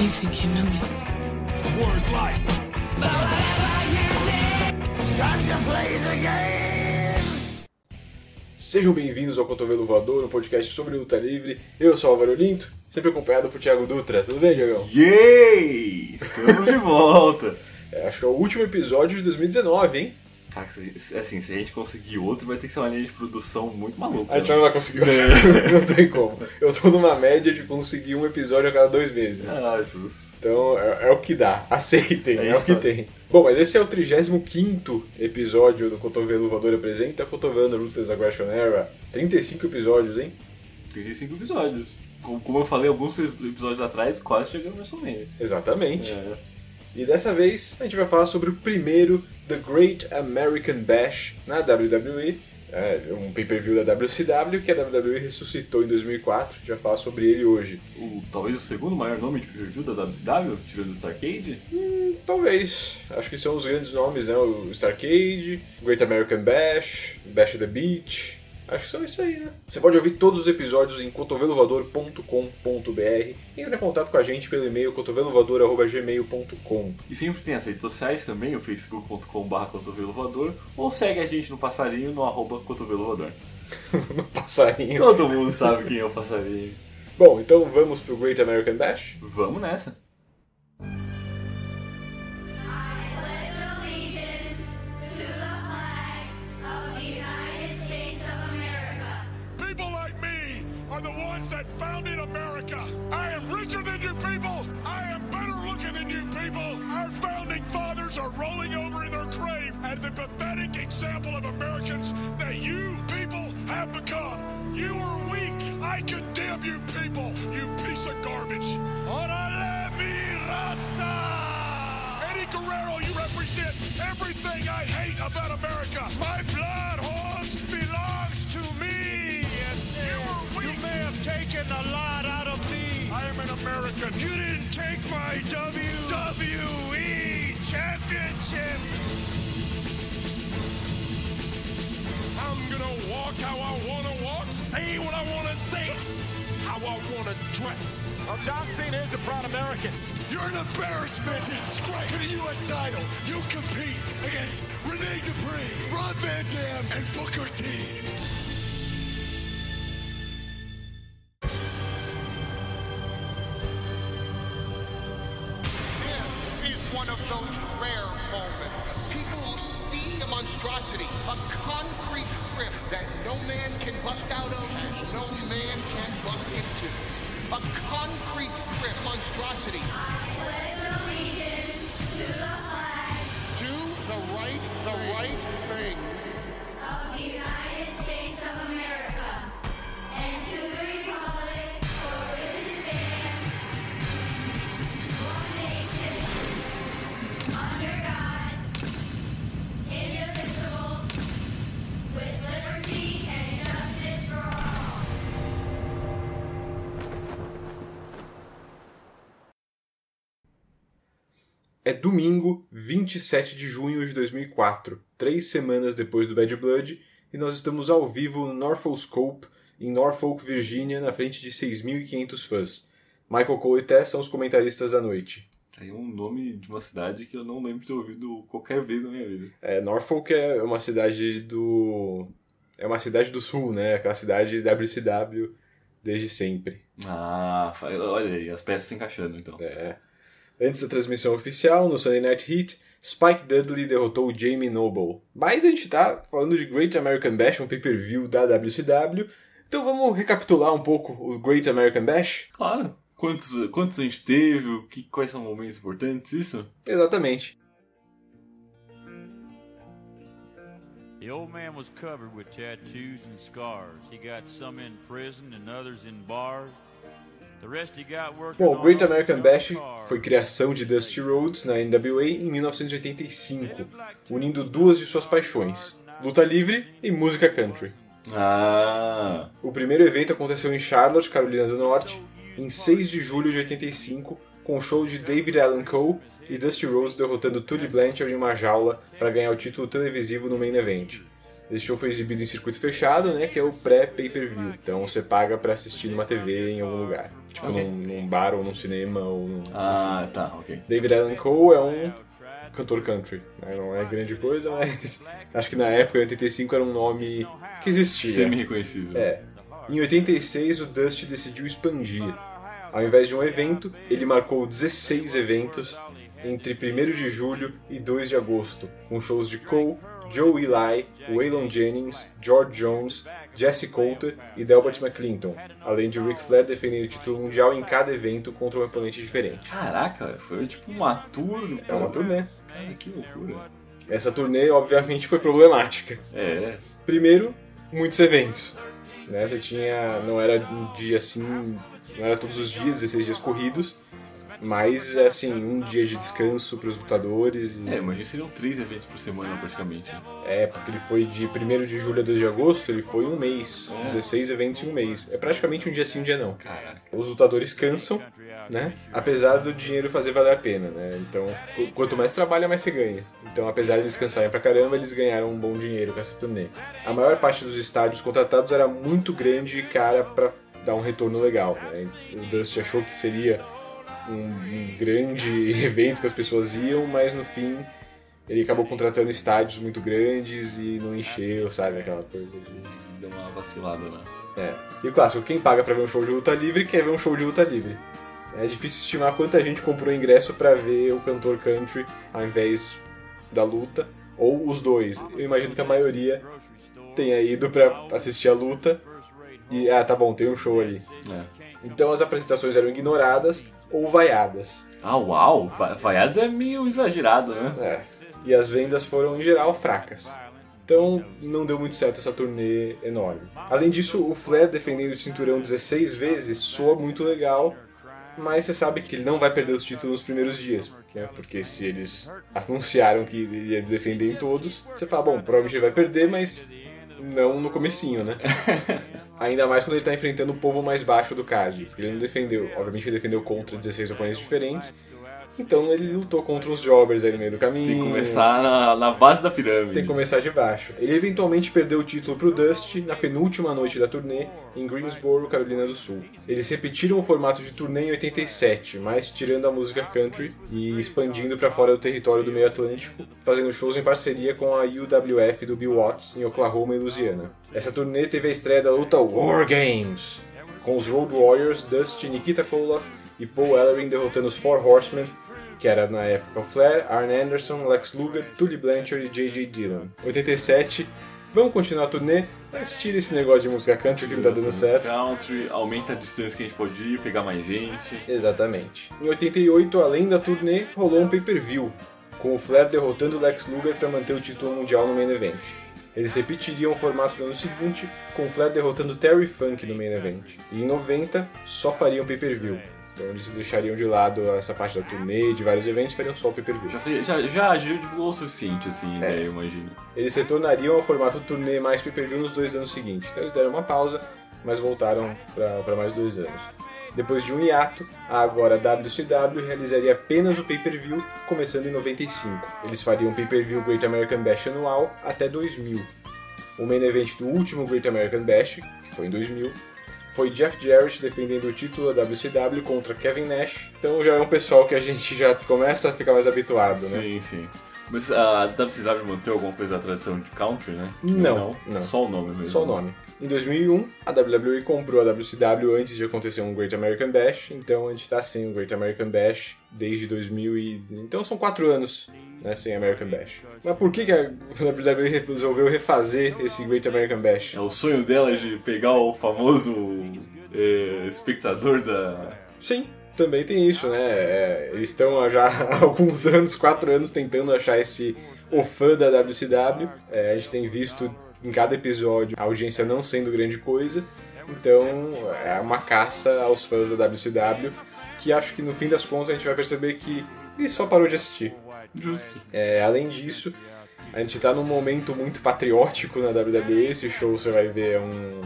You think you know me? Word life. Sejam bem-vindos ao Cotovelo Voador, um podcast sobre luta livre. Eu sou o Álvaro Linto, sempre acompanhado por Thiago Dutra. Tudo bem, Diagão? Yay! Estamos de volta! É, acho que é o último episódio de 2019, hein? Cara, assim, se a gente conseguir outro, vai ter que ser uma linha de produção muito maluca. A gente né? não vai conseguir. não tem como. Eu tô numa média de conseguir um episódio a cada dois meses. Ah, justo. Então é, é o que dá. Aceitem, É é, o que tá. tem. Bom, mas esse é o 35 episódio do Cotovelo Voador apresenta Cotovelo Ruthless Aggression Era. 35 episódios, hein? 35 episódios. Como, como eu falei alguns episódios atrás, quase chegamos no WrestleMania. Exatamente. É. E dessa vez a gente vai falar sobre o primeiro The Great American Bash na WWE. É um pay-per-view da WCW que a WWE ressuscitou em 2004. Já fala sobre ele hoje. O, talvez o segundo maior nome de review da WCW, tirando o Starcade. Talvez. Acho que são os grandes nomes, né? O Starcade, Great American Bash, Bash at the Beach. Acho que são isso aí, né? Você pode ouvir todos os episódios em cotovelovoador.com.br e entrar em contato com a gente pelo e-mail cotovelovoador.gmail.com. E sempre tem as redes sociais também, o facebook.com.br cotovelo voador, ou segue a gente no passarinho no arroba cotovelo voador. no passarinho. Todo mundo sabe quem é o passarinho. Bom, então vamos pro Great American Bash? Vamos nessa. Are the ones that founded America. I am richer than you people. I am better looking than you people. Our founding fathers are rolling over in their grave at the pathetic example of Americans that you people have become. You are weak. I condemn you people. You piece of garbage. Orale mi raza! Eddie Guerrero, you represent everything I hate about America. My blood taken a lot out of me. I am an American. You didn't take my WWE championship. I'm gonna walk how I wanna walk, say what I wanna say, dress how I wanna dress. Well, John Cena is a proud American. You're an embarrassment, disgrace to the U.S. title. You compete against Rene Dupree, Rob Van Dam, and Booker T. one of those rare moments. People see a monstrosity, a concrete crypt that no man can bust out of and no man can bust into. A concrete crypt monstrosity. To the Do the right, the right thing. É domingo, 27 de junho de 2004, três semanas depois do Bad Blood, e nós estamos ao vivo no Norfolk Scope, em Norfolk, Virgínia, na frente de 6.500 fãs. Michael Cole e Tess são os comentaristas da noite. Aí um nome de uma cidade que eu não lembro de ter ouvido qualquer vez na minha vida. É, Norfolk é uma cidade do... é uma cidade do sul, né? Aquela cidade WCW desde sempre. Ah, olha aí, as peças se encaixando então. É. Antes da transmissão oficial, no Sunday Night Heat, Spike Dudley derrotou Jamie Noble. Mas a gente tá falando de Great American Bash, um pay-per-view da WCW. Então vamos recapitular um pouco o Great American Bash? Claro. Quantos, quantos a gente teve? O que, quais são momentos importantes? Isso? Exatamente. The old man was covered with tattoos and scars. He got some in prison and others in bars. Bom, o Great American Bash foi criação de Dusty Rhodes na NWA em 1985, unindo duas de suas paixões, luta livre e música country. Ah, O primeiro evento aconteceu em Charlotte, Carolina do Norte, em 6 de julho de 85, com o show de David Allen Coe e Dusty Rhodes derrotando Tully Blanchard em uma jaula para ganhar o título televisivo no main event. Esse show foi exibido em circuito fechado, né? Que é o pré-pay-per-view. Então você paga pra assistir numa TV em algum lugar. Tipo Ok. num, num bar ou num cinema ou num... Ah, tá, ok. David Allan Coe é um cantor country. né? Não é grande coisa, mas acho que na época, em 85, era um nome que existia. Semi-reconhecível. É. Em 86, o Dust decidiu expandir. Ao invés de um evento, ele marcou 16 eventos entre 1 de julho e 2 de agosto, com shows de Cole, Joe Eli, Waylon Jennings, George Jones, Jesse Coulter e Delbert McClinton, além de Ric Flair defendendo o título mundial em cada evento contra um oponente diferente. Caraca, foi tipo uma tour. É uma turnê. Cara, que loucura. Essa turnê, obviamente, foi problemática. É, Primeiro, muitos eventos. Né? Você tinha. Não era um dia assim. Não era todos os dias, 16 dias corridos. Mas, assim, um dia de descanso para os lutadores. E... é, imagina seriam três eventos por semana praticamente. É, porque ele foi de 1 de julho a 2 de agosto, ele foi um mês. É. 16 eventos em um mês. É praticamente um dia sim, um dia não. Caraca. Os lutadores cansam, né? Apesar do dinheiro fazer valer a pena, né? Então, qu- quanto mais trabalha, mais você ganha. Então, apesar de eles cansarem pra caramba, eles ganharam um bom dinheiro com essa turnê. A maior parte dos estádios contratados era muito grande e cara pra dar um retorno legal, né? O Dust achou que seria um, um grande evento que as pessoas iam, mas no fim ele acabou contratando estádios muito grandes e não encheu, sabe? Aquela coisa de... Deu uma vacilada, né? É. E o clássico, quem paga pra ver um show de luta livre quer ver um show de luta livre. É difícil estimar quanta gente comprou ingresso pra ver o cantor country ao invés da luta, ou os dois. Eu imagino que a maioria tenha ido pra assistir a luta e, ah, tá bom, tem um show ali. É. Então as apresentações eram ignoradas ou vaiadas. Ah, uau! Va- Vaiados é meio exagerado, né? É. E as vendas foram, em geral, fracas. Então, não deu muito certo essa turnê enorme. Além disso, o Flair defendendo o cinturão 16 vezes soa muito legal, mas você sabe que ele não vai perder os títulos nos primeiros dias. Né? Porque se eles anunciaram que ele ia defender em todos, você fala, bom, provavelmente ele vai perder, mas não no comecinho, né? Ainda mais quando ele tá enfrentando o povo mais baixo do card. Ele não defendeu, obviamente ele defendeu contra 16 oponentes diferentes. Então ele lutou contra uns jobbers aí no meio do caminho. Tem que começar na, na base da pirâmide. Tem que começar de baixo. Ele eventualmente perdeu o título pro Dust na penúltima noite da turnê em Greensboro, Carolina do Sul. Eles repetiram o formato de turnê em 87, mas tirando a música country e expandindo para fora do território do meio Atlântico, fazendo shows em parceria com a UWF do Bill Watts em Oklahoma e Louisiana. Essa turnê teve a estreia da luta War Games, com os Road Warriors, Dust, Nikita Koloff e Paul Ellering derrotando os Four Horsemen que era na época o Flair, Arn Anderson, Lex Luger, Tully Blanchard e J.J. Dillon. 87, vamos continuar a turnê, mas tira esse negócio de música country que não tá dando certo. Country, aumenta a distância que a gente pode ir, pegar mais gente. Exatamente. Em 88, além da turnê, rolou um pay-per-view, com o Flair derrotando Lex Luger para manter o título mundial no main event. Eles repetiriam o formato no ano seguinte, com o Flair derrotando Terry Funk no main event. E em 90, só fariam pay-per-view. Então eles deixariam de lado essa parte da turnê, de vários eventos, fariam só o pay-per-view. Já, já, já divulgou o suficiente, assim, É. eu imagino. Eles retornariam ao formato turnê mais pay-per-view nos dois anos seguintes. Então eles deram uma pausa, mas voltaram para mais dois anos. Depois de um hiato, a agora WCW realizaria apenas o pay-per-view, começando em 95. Eles fariam o pay-per-view Great American Bash anual até 2000. O main event do último Great American Bash, que foi em 2000, foi Jeff Jarrett defendendo o título da WCW contra Kevin Nash. Então já é um pessoal que a gente já começa a ficar mais habituado, né? Sim, sim. Mas a WCW manteve alguma coisa da tradição de country, né? Não, não. Só o nome mesmo. Só o nome. Em 2001, a WWE comprou a WCW antes de acontecer um Great American Bash, então a gente tá sem o Great American Bash desde 2000 e... Então são quatro anos né, sem American Bash. Mas por que, que a WWE resolveu refazer esse Great American Bash? É o sonho dela de pegar o famoso é, espectador da. Sim, também tem isso, né? É, eles estão já há alguns anos, quatro anos, tentando achar esse o fã da WCW. É, a gente tem visto em cada episódio a audiência não sendo grande coisa. Então é uma caça aos fãs da WCW que acho que no fim das contas a gente vai perceber que ele só parou de assistir. Justo. É, além disso, a gente tá num momento muito patriótico na WWE. Esse show você vai ver é um,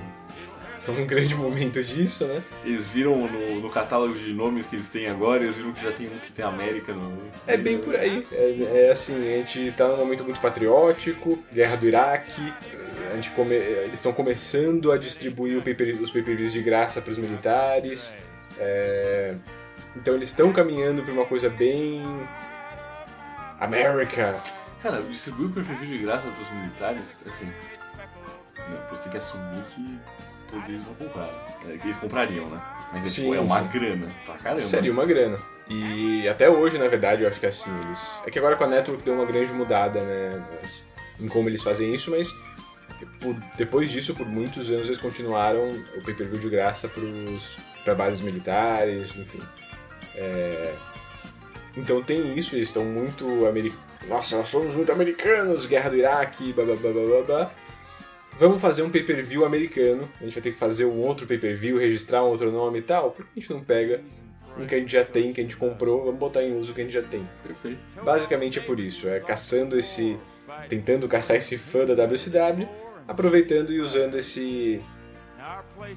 um grande momento disso, né? Eles viram no, no catálogo de nomes que eles têm agora, eles viram que já tem um que tem América no. É bem por aí. É, é assim, a gente tá num momento muito patriótico, guerra do Iraque. a gente come- eles estão começando a distribuir o pay-per- os pay-per-views de graça para os militares. É, então eles estão caminhando para uma coisa bem América. Cara, distribuir o perfil de graça pros militares, assim. Não, você tem que assumir que todos eles vão comprar. É, que eles comprariam, né? Mas é, Sim, tipo, é uma sim. grana pra caramba. Seria uma grana. E até hoje, na verdade, eu acho que é assim. Eles... É que agora com a Network deu uma grande mudada, né? mas- Em como eles fazem isso, mas por- depois disso, por muitos anos, eles continuaram o pay-per-view de graça para bases militares, enfim. É, Então tem isso, eles estão muito americanos. Nossa, nós somos muito americanos, guerra do Iraque, blá blá blá blá blá. Vamos fazer um pay-per-view americano. A gente vai ter que fazer um outro pay-per-view, registrar um outro nome e tal. Por que a gente não pega um que a gente já tem, que a gente comprou, vamos botar em uso o que a gente já tem? Perfeito. Basicamente é por isso, é caçando esse. tentando caçar esse fã da WCW, aproveitando e usando esse.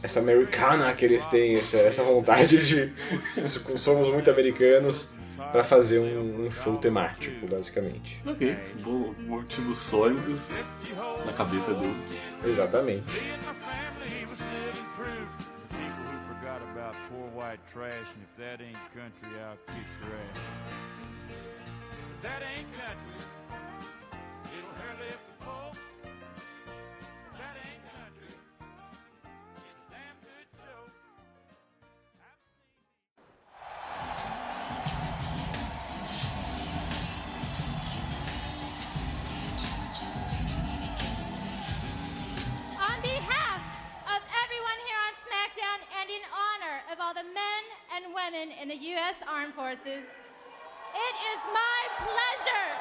essa americana que eles têm, essa, essa vontade de. somos muito americanos, para fazer um, um show temático, basicamente. Ok, bom- motivos sólidos na cabeça deles. Exatamente. Me and my family was living proof. Of all the men and women in the U.S. Armed Forces, it is my pleasure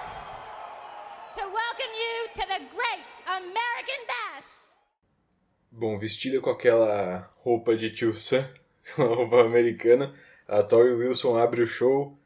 to welcome you to the Great American Bash. Bom, vestida com aquela roupa de tio Sam, uma roupa americana, a Tori Wilson abre o show,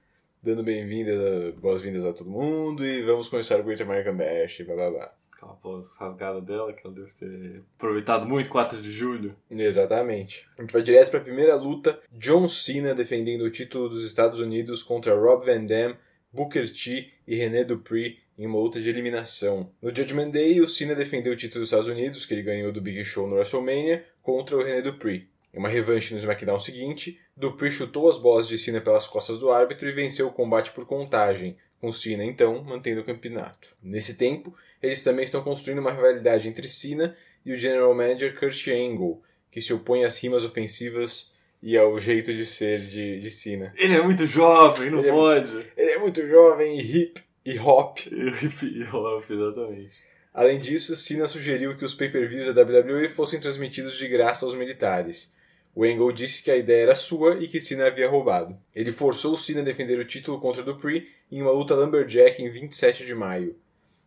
dando bem-vindas, boas-vindas a todo mundo e vamos começar o Great American Bash, blá blá blá. Aquela voz rasgada dela, que ela deve ter aproveitado muito 4 de julho. Exatamente. A gente vai direto para a primeira luta, John Cena defendendo o título dos Estados Unidos contra Rob Van Dam, Booker T e René Dupree em uma luta de eliminação. No Judgment Day, o Cena defendeu o título dos Estados Unidos, que ele ganhou do Big Show no WrestleMania, contra o René Dupree. Em uma revanche no SmackDown seguinte, Dupree chutou as bolas de Cena pelas costas do árbitro e venceu o combate por contagem, com Cena então mantendo o campeonato. Nesse tempo, eles também estão construindo uma rivalidade entre Cena e o General Manager Kurt Angle, que se opõe às rimas ofensivas e ao jeito de ser de, de Cena. Ele é muito jovem, não Ele é- pode. Ele é muito jovem e hip e hop. Exatamente. Além disso, Cena sugeriu que os pay-per-views da WWE fossem transmitidos de graça aos militares. O Angle disse que a ideia era sua e que Cena havia roubado. Ele forçou Cena a defender o título contra Dupree em uma luta Lumberjack em 27 de maio.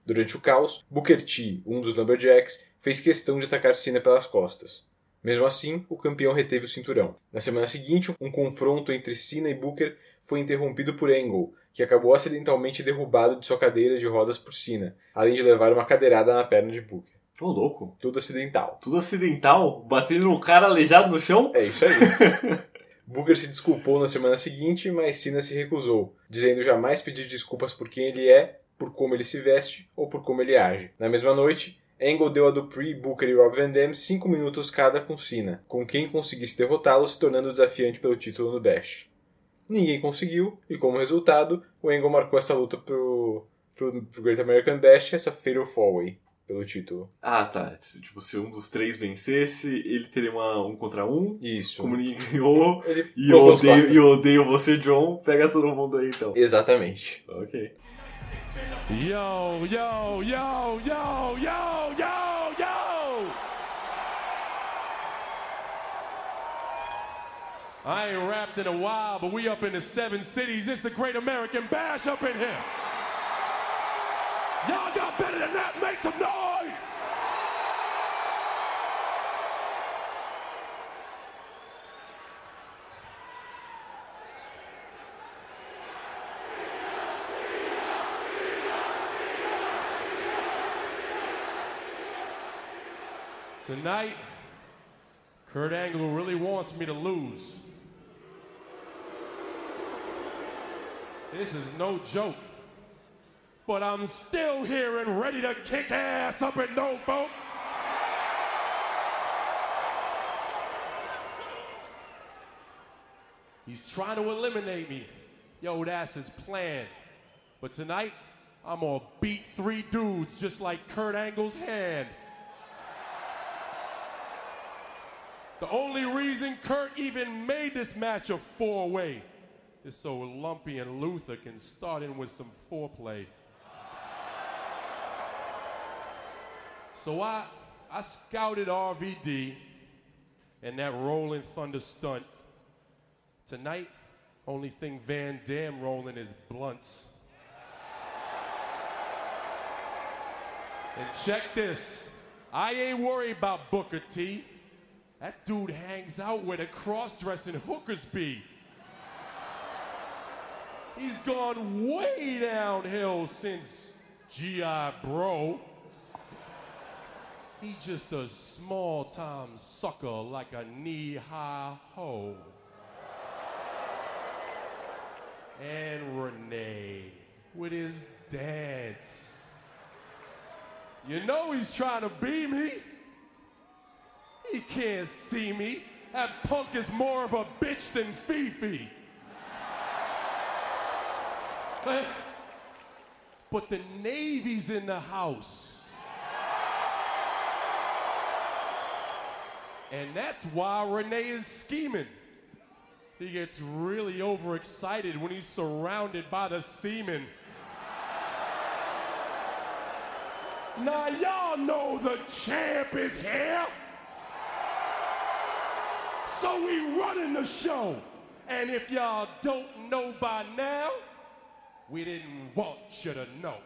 Durante o caos, Booker T, um dos Lumberjacks, fez questão de atacar Cena pelas costas. Mesmo assim, o campeão reteve o cinturão. Na semana seguinte, um confronto entre Cena e Booker foi interrompido por Angle, que acabou acidentalmente derrubado de sua cadeira de rodas por Cena, além de levar uma cadeirada na perna de Booker. Ô, louco. Tudo acidental. Tudo acidental, batendo no cara aleijado no chão. É isso aí. Booker se desculpou na semana seguinte, mas Cena se recusou, dizendo jamais pedir desculpas por quem ele é, por como ele se veste ou por como ele age. Na mesma noite, Angle deu a Dupree, Booker e Rob Van Dam 5 minutos cada com Cena, com quem conseguisse derrotá-lo se tornando desafiante pelo título no Bash. Ninguém conseguiu, e como resultado, o Angle marcou essa luta pro, pro, Great American Bash, essa Fatal 4-Way, pelo título. Ah, tá. Tipo, se um dos três vencesse, ele teria uma um contra um. Isso. Como ninguém ganhou. Ele E eu, odeio, e eu odeio você, John. Pega todo mundo aí, então. Exatamente. Ok. Yo, yo, yo, yo, yo, yo, yo! I ain't rapped in a while, but we up in the seven cities. It's the Great American Bash up in here. Y'all got better than that? Make some noise! Tonight, Kurt Angle really wants me to lose. This is no joke but I'm still here and ready to kick ass up in Norfolk. He's trying to eliminate me. Yo, that's his plan. But tonight, I'm gonna beat three dudes just like Kurt Angle's hand. The only reason Kurt even made this match a four way is so Lumpy and Luther can start in with some foreplay. So I, I scouted RVD and that Rolling Thunder stunt. Tonight, only thing Van Dam rolling is blunts. And check this. I ain't worried about Booker T. That dude hangs out where the cross-dressing hookers be. He's gone way downhill since G.I. Bro. He just a small-time sucker like a knee-high hoe. And Renee with his dance. You know he's trying to be me. He can't see me. That punk is more of a bitch than Fifi. But the Navy's in the house. And that's why Renee is scheming. He gets really overexcited when he's surrounded by the seamen. Now y'all know the champ is here. So we running the show. And if y'all don't know by now, we didn't want you to know.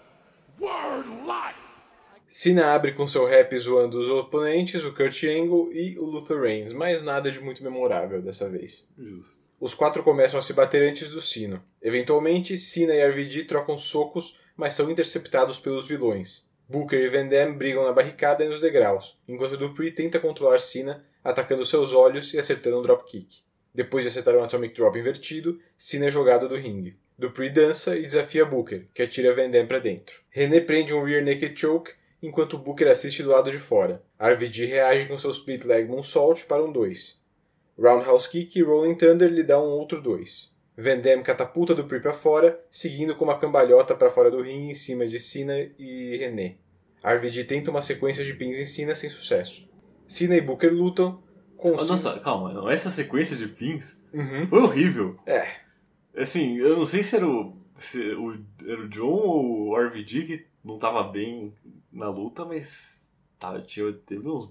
Word life! Cena abre com seu rap zoando os oponentes, o Kurt Angle e o Luther Reigns, mas nada de muito memorável dessa vez. Justo. Os quatro começam a se bater antes do sino. Eventualmente, Cena e RVD trocam socos, mas são interceptados pelos vilões. Booker e Van Dam brigam na barricada e nos degraus, enquanto Dupree tenta controlar Cena, atacando seus olhos e acertando um dropkick. Depois de acertar um Atomic Drop invertido, Cena é jogado do ringue. Dupree dança e desafia Booker, que atira Van Dam para dentro. René prende um Rear Naked Choke, enquanto Booker assiste do lado de fora. RVD reage com seu Split Leg Moonsault para um 2. Roundhouse Kick e Rolling Thunder lhe dá um outro 2. Van catapulta Dupree para fora, seguindo com uma cambalhota para fora do ringue em cima de Cena e René. RVD tenta uma sequência de pins em Cena sem sucesso. Cena e Booker lutam, com Cena- Nossa, calma, não, essa sequência de pins Uhum. foi horrível. É, Assim, eu não sei se era o, se o, era o John ou o RVD que não tava bem na luta, mas tá, teve uns.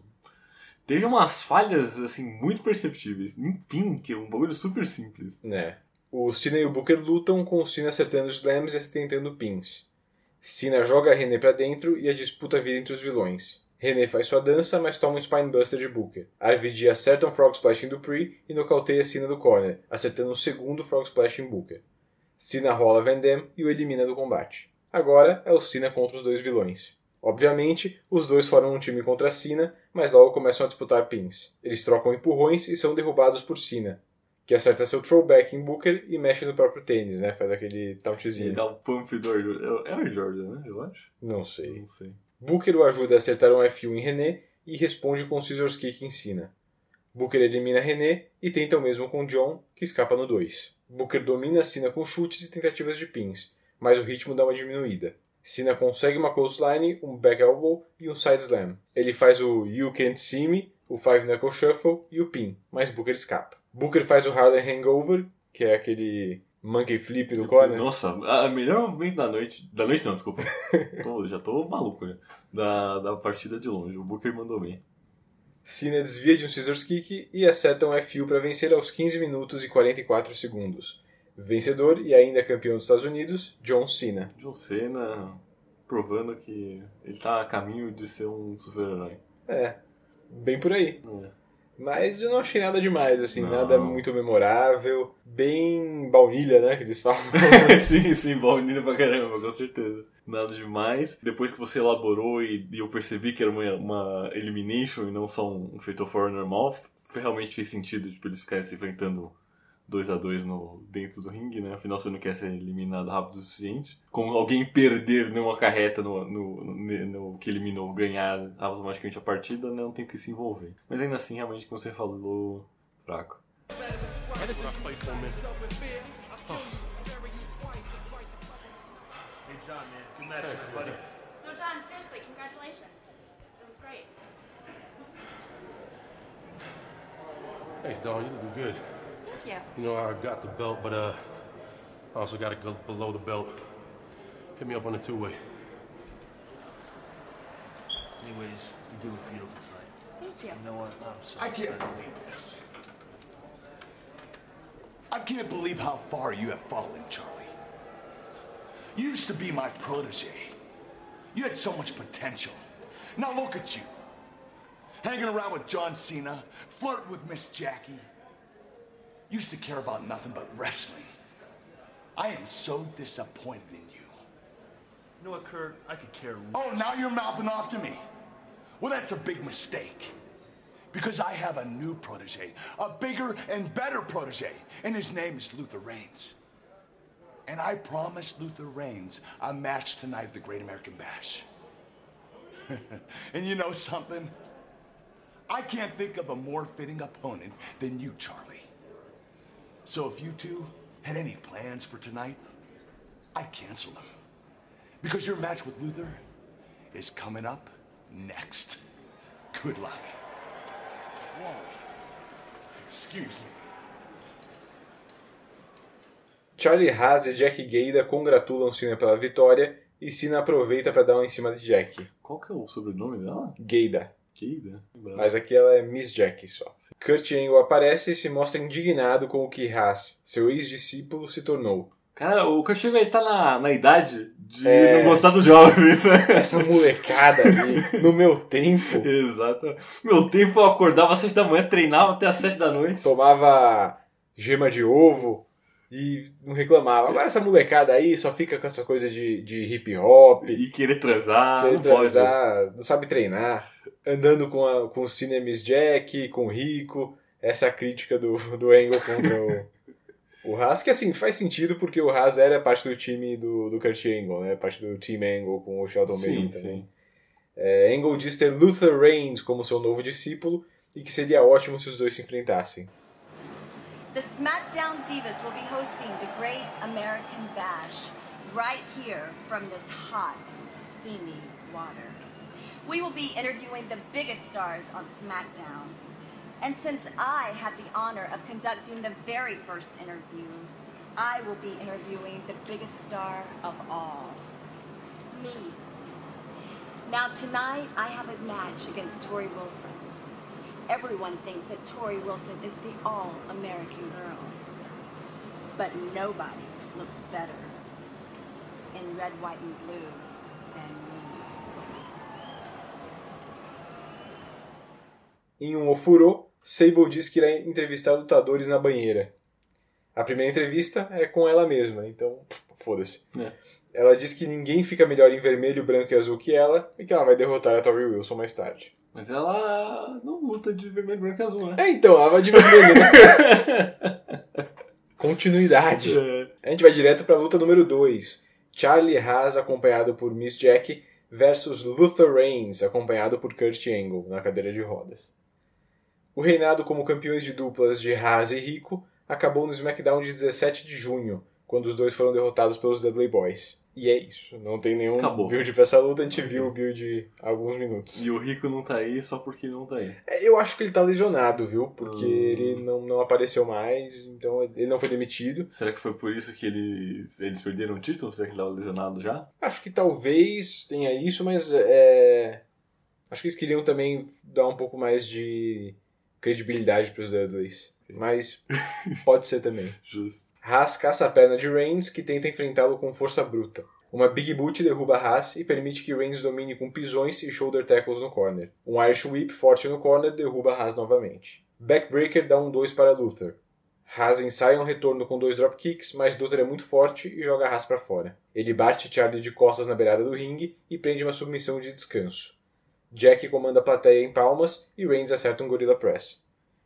Teve umas falhas, assim, muito perceptíveis. Em pin, que é um bagulho super simples. né. O Cena e o Booker lutam com o Cena acertando os slams e tentando pins. Cena joga a René para dentro e a disputa vira entre os vilões. René faz sua dança, mas toma um Spinebuster de Booker. RVD acerta um Frog Splash em Dupree e nocauteia Cena do corner, acertando um segundo Frog Splash em Booker. Cena rola Van Dam e o elimina do combate. Agora é o Cena contra os dois vilões. Obviamente, os dois formam um time contra Cena, mas logo começam a disputar pins. Eles trocam empurrões e são derrubados por Cena, que acerta seu throwback em Booker e mexe no próprio tênis, né? Faz aquele Ele tauntzinho. dá um pump do Air- é o Jordan, né? Eu acho. Não sei. Não sei. Booker o ajuda a acertar um F1 em René e responde com um Scissors Kick em Cena. Booker elimina René e tenta o mesmo com John, que escapa no 2. Booker domina Cena com chutes e tentativas de pins, mas o ritmo dá uma diminuída. Cena consegue uma clothesline, um back elbow e um side slam. Ele faz o You Can't See Me, o Five Knuckle Shuffle e o pin, mas Booker escapa. Booker faz o Harlem Hangover, que é aquele monkey flip do corner. Nossa, a a melhor movimento da noite. Da noite não, desculpa. Tô- já tô maluco, né? Da, da partida de longe. O Booker mandou bem. Cena desvia de um Scissors Kick e acerta um FU para vencer aos 15 minutos e 44 segundos. Vencedor e ainda campeão dos Estados Unidos, John Cena. John Cena provando que ele tá a caminho de ser um super-herói. É, bem por aí. É. Mas eu não achei nada demais, assim, Não. nada muito memorável. Bem baunilha, né, que eles falam. sim, sim, baunilha pra caramba, com certeza. Nada demais. Depois que você elaborou e, e eu percebi que era uma, uma elimination e não só um, um fatal four normal, realmente fez sentido tipo, eles ficarem se enfrentando 2 a 2 no dentro do ringue, né? Afinal, você não quer ser eliminado rápido o suficiente. Com alguém perder numa carreta no, no, no- no que eliminou, ganhar automaticamente a partida, né? não tem que se envolver. Mas ainda assim, realmente, como você falou, fraco. Anderson, play for a minute. Hey, John, man. Good match, buddy. No, John, seriously, congratulations. It was great. Thanks, dog. You looking good. Thank you. You know, I got the belt, but uh, I also got to go below the belt. Hit me up on the two-way. Anyways, you do look beautiful tonight. Thank you. You know what? I'm so I can't believe this. I can't believe how far you have fallen, Charlie. You used to be my protege. You had so much potential. Now look at you. Hanging around with John Cena, flirting with Miss Jackie. Used to care about nothing but wrestling. I am so disappointed in you. You know what, Kurt? I could care less. Oh, now you're mouthing off to me. Well, that's a big mistake. Because I have a new protege, a bigger and better protege, and his name is Luther Reigns. And I promised Luther Reigns a match tonight at the Great American Bash. and you know something? I can't think of a more fitting opponent than you, Charlie. So if you two had any plans for tonight, I'd cancel them. Because your match with Luther is coming up next. Good luck. Whoa. Excuse me. Charlie Haas e Jack Gayda congratulam Cena pela vitória e Cena aproveita para dar uma em cima de Jack. Qual que é o sobrenome dela? Gayda. Keida? Mas aqui ela é Miss Jack só. Kurt Angle aparece e se mostra indignado com o que Haas, seu ex-discípulo, se tornou. Cara, o Kurt Angle aí tá na, na idade de É. não gostar dos jovens. né? Essa molecada ali, no meu tempo, Exato. Meu tempo eu acordava às 6 da manhã, treinava até às 7 da noite. tomava gema de ovo e não reclamava. Agora essa molecada aí só fica com essa coisa de, de hip hop, E querer transar, querer não pode. transar, não sabe treinar, andando com, a, com o Cine Miss Jack, com o Rico. Essa é a crítica do, do Angle contra o, o Haas, que assim, faz sentido porque o Haas era parte do time do, do Kurt Angle, né? Parte do Team Angle com o Sheldon sim. também. É, Angle diz ter Luther Reigns como seu novo discípulo e que seria ótimo se os dois se enfrentassem. The SmackDown Divas will be hosting the Great American Bash right here from this hot, steamy water. We will be interviewing the biggest stars on SmackDown. And since I had the honor of conducting the very first interview, I will be interviewing the biggest star of all me. Now, tonight I have a match against Tori Wilson. Everyone thinks that Tori Wilson is the all American girl. But nobody looks better in red, white, and blue Em um ofurô, Sable diz que irá entrevistar lutadores na banheira. A primeira entrevista é com ela mesma, então foda-se. É. Ela diz que ninguém fica melhor em vermelho, branco e azul que ela e que ela vai derrotar a Tori Wilson mais tarde. Mas ela não luta de vermelho, branco e azul, né? É, então, ela vai de vermelho, né? Continuidade. É. A gente vai direto pra luta número 2. Charlie Haas, acompanhado por Miss Jack, versus Luther Reigns, acompanhado por Kurt Angle, na cadeira de rodas. O reinado como campeões de duplas de Haas e Rico acabou no SmackDown de 17 de junho, quando os dois foram derrotados pelos Dudley Boys. E é isso, não tem nenhum Acabou. build pra essa luta, a gente viu o build há alguns minutos. E o Rico não tá aí só porque não tá aí. É, Eu acho que ele tá lesionado, viu? Porque Hum. ele não, não apareceu mais, então ele não foi demitido. Será que foi por isso que eles, eles perderam o título? Será que ele tava lesionado já? Acho que talvez tenha isso, mas é... acho que eles queriam também dar um pouco mais de credibilidade pros Dudleys. Mas pode ser também. Justo. Haas caça a perna de Reigns, que tenta enfrentá-lo com força bruta. Uma Big Boot derruba Haas e permite que Reigns domine com pisões e shoulder tackles no corner. Um Irish Whip forte no corner derruba Haas novamente. Backbreaker dá um 2 para Luther. Haas ensaia um retorno com dois dropkicks, mas Luther é muito forte e joga Haas para fora. Ele bate Charlie de costas na beirada do ringue e prende uma submissão de descanso. Jack comanda a plateia em palmas e Reigns acerta um Gorilla Press.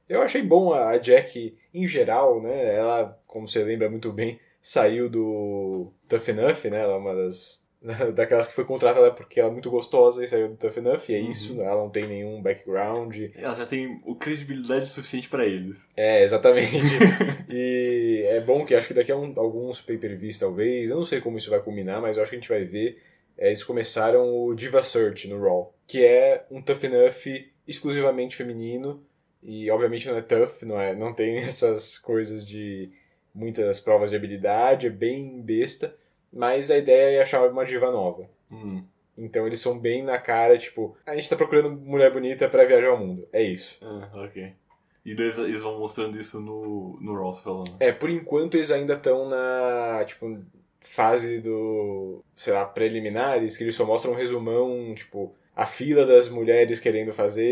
Eu achei bom a Jack em geral, né? Ela, como você lembra muito bem, saiu do Tough Enough, né? Ela é uma das daquelas que foi contratada porque ela é muito gostosa e saiu do Tough Enough, e é Uhum. isso, ela não tem nenhum background. Ela já tem o credibilidade suficiente pra eles. É, exatamente. e é bom que acho que daqui a um- alguns pay-per-views, talvez, eu não sei como isso vai culminar, mas eu acho que a gente vai ver. é, eles começaram o Diva Search no Raw, que é um Tough Enough exclusivamente feminino. E obviamente não é tough, não, é, não tem essas coisas de muitas provas de habilidade, é bem besta. Mas a ideia é achar uma diva nova. Hum. Então eles são bem na cara, tipo, a gente tá procurando mulher bonita pra viajar ao mundo. É isso. Ah, ok. E eles- eles vão mostrando isso no, no você falando. É, por enquanto eles ainda estão na, tipo, fase do, sei lá, preliminares, que eles só mostram um resumão, tipo, a fila das mulheres querendo fazer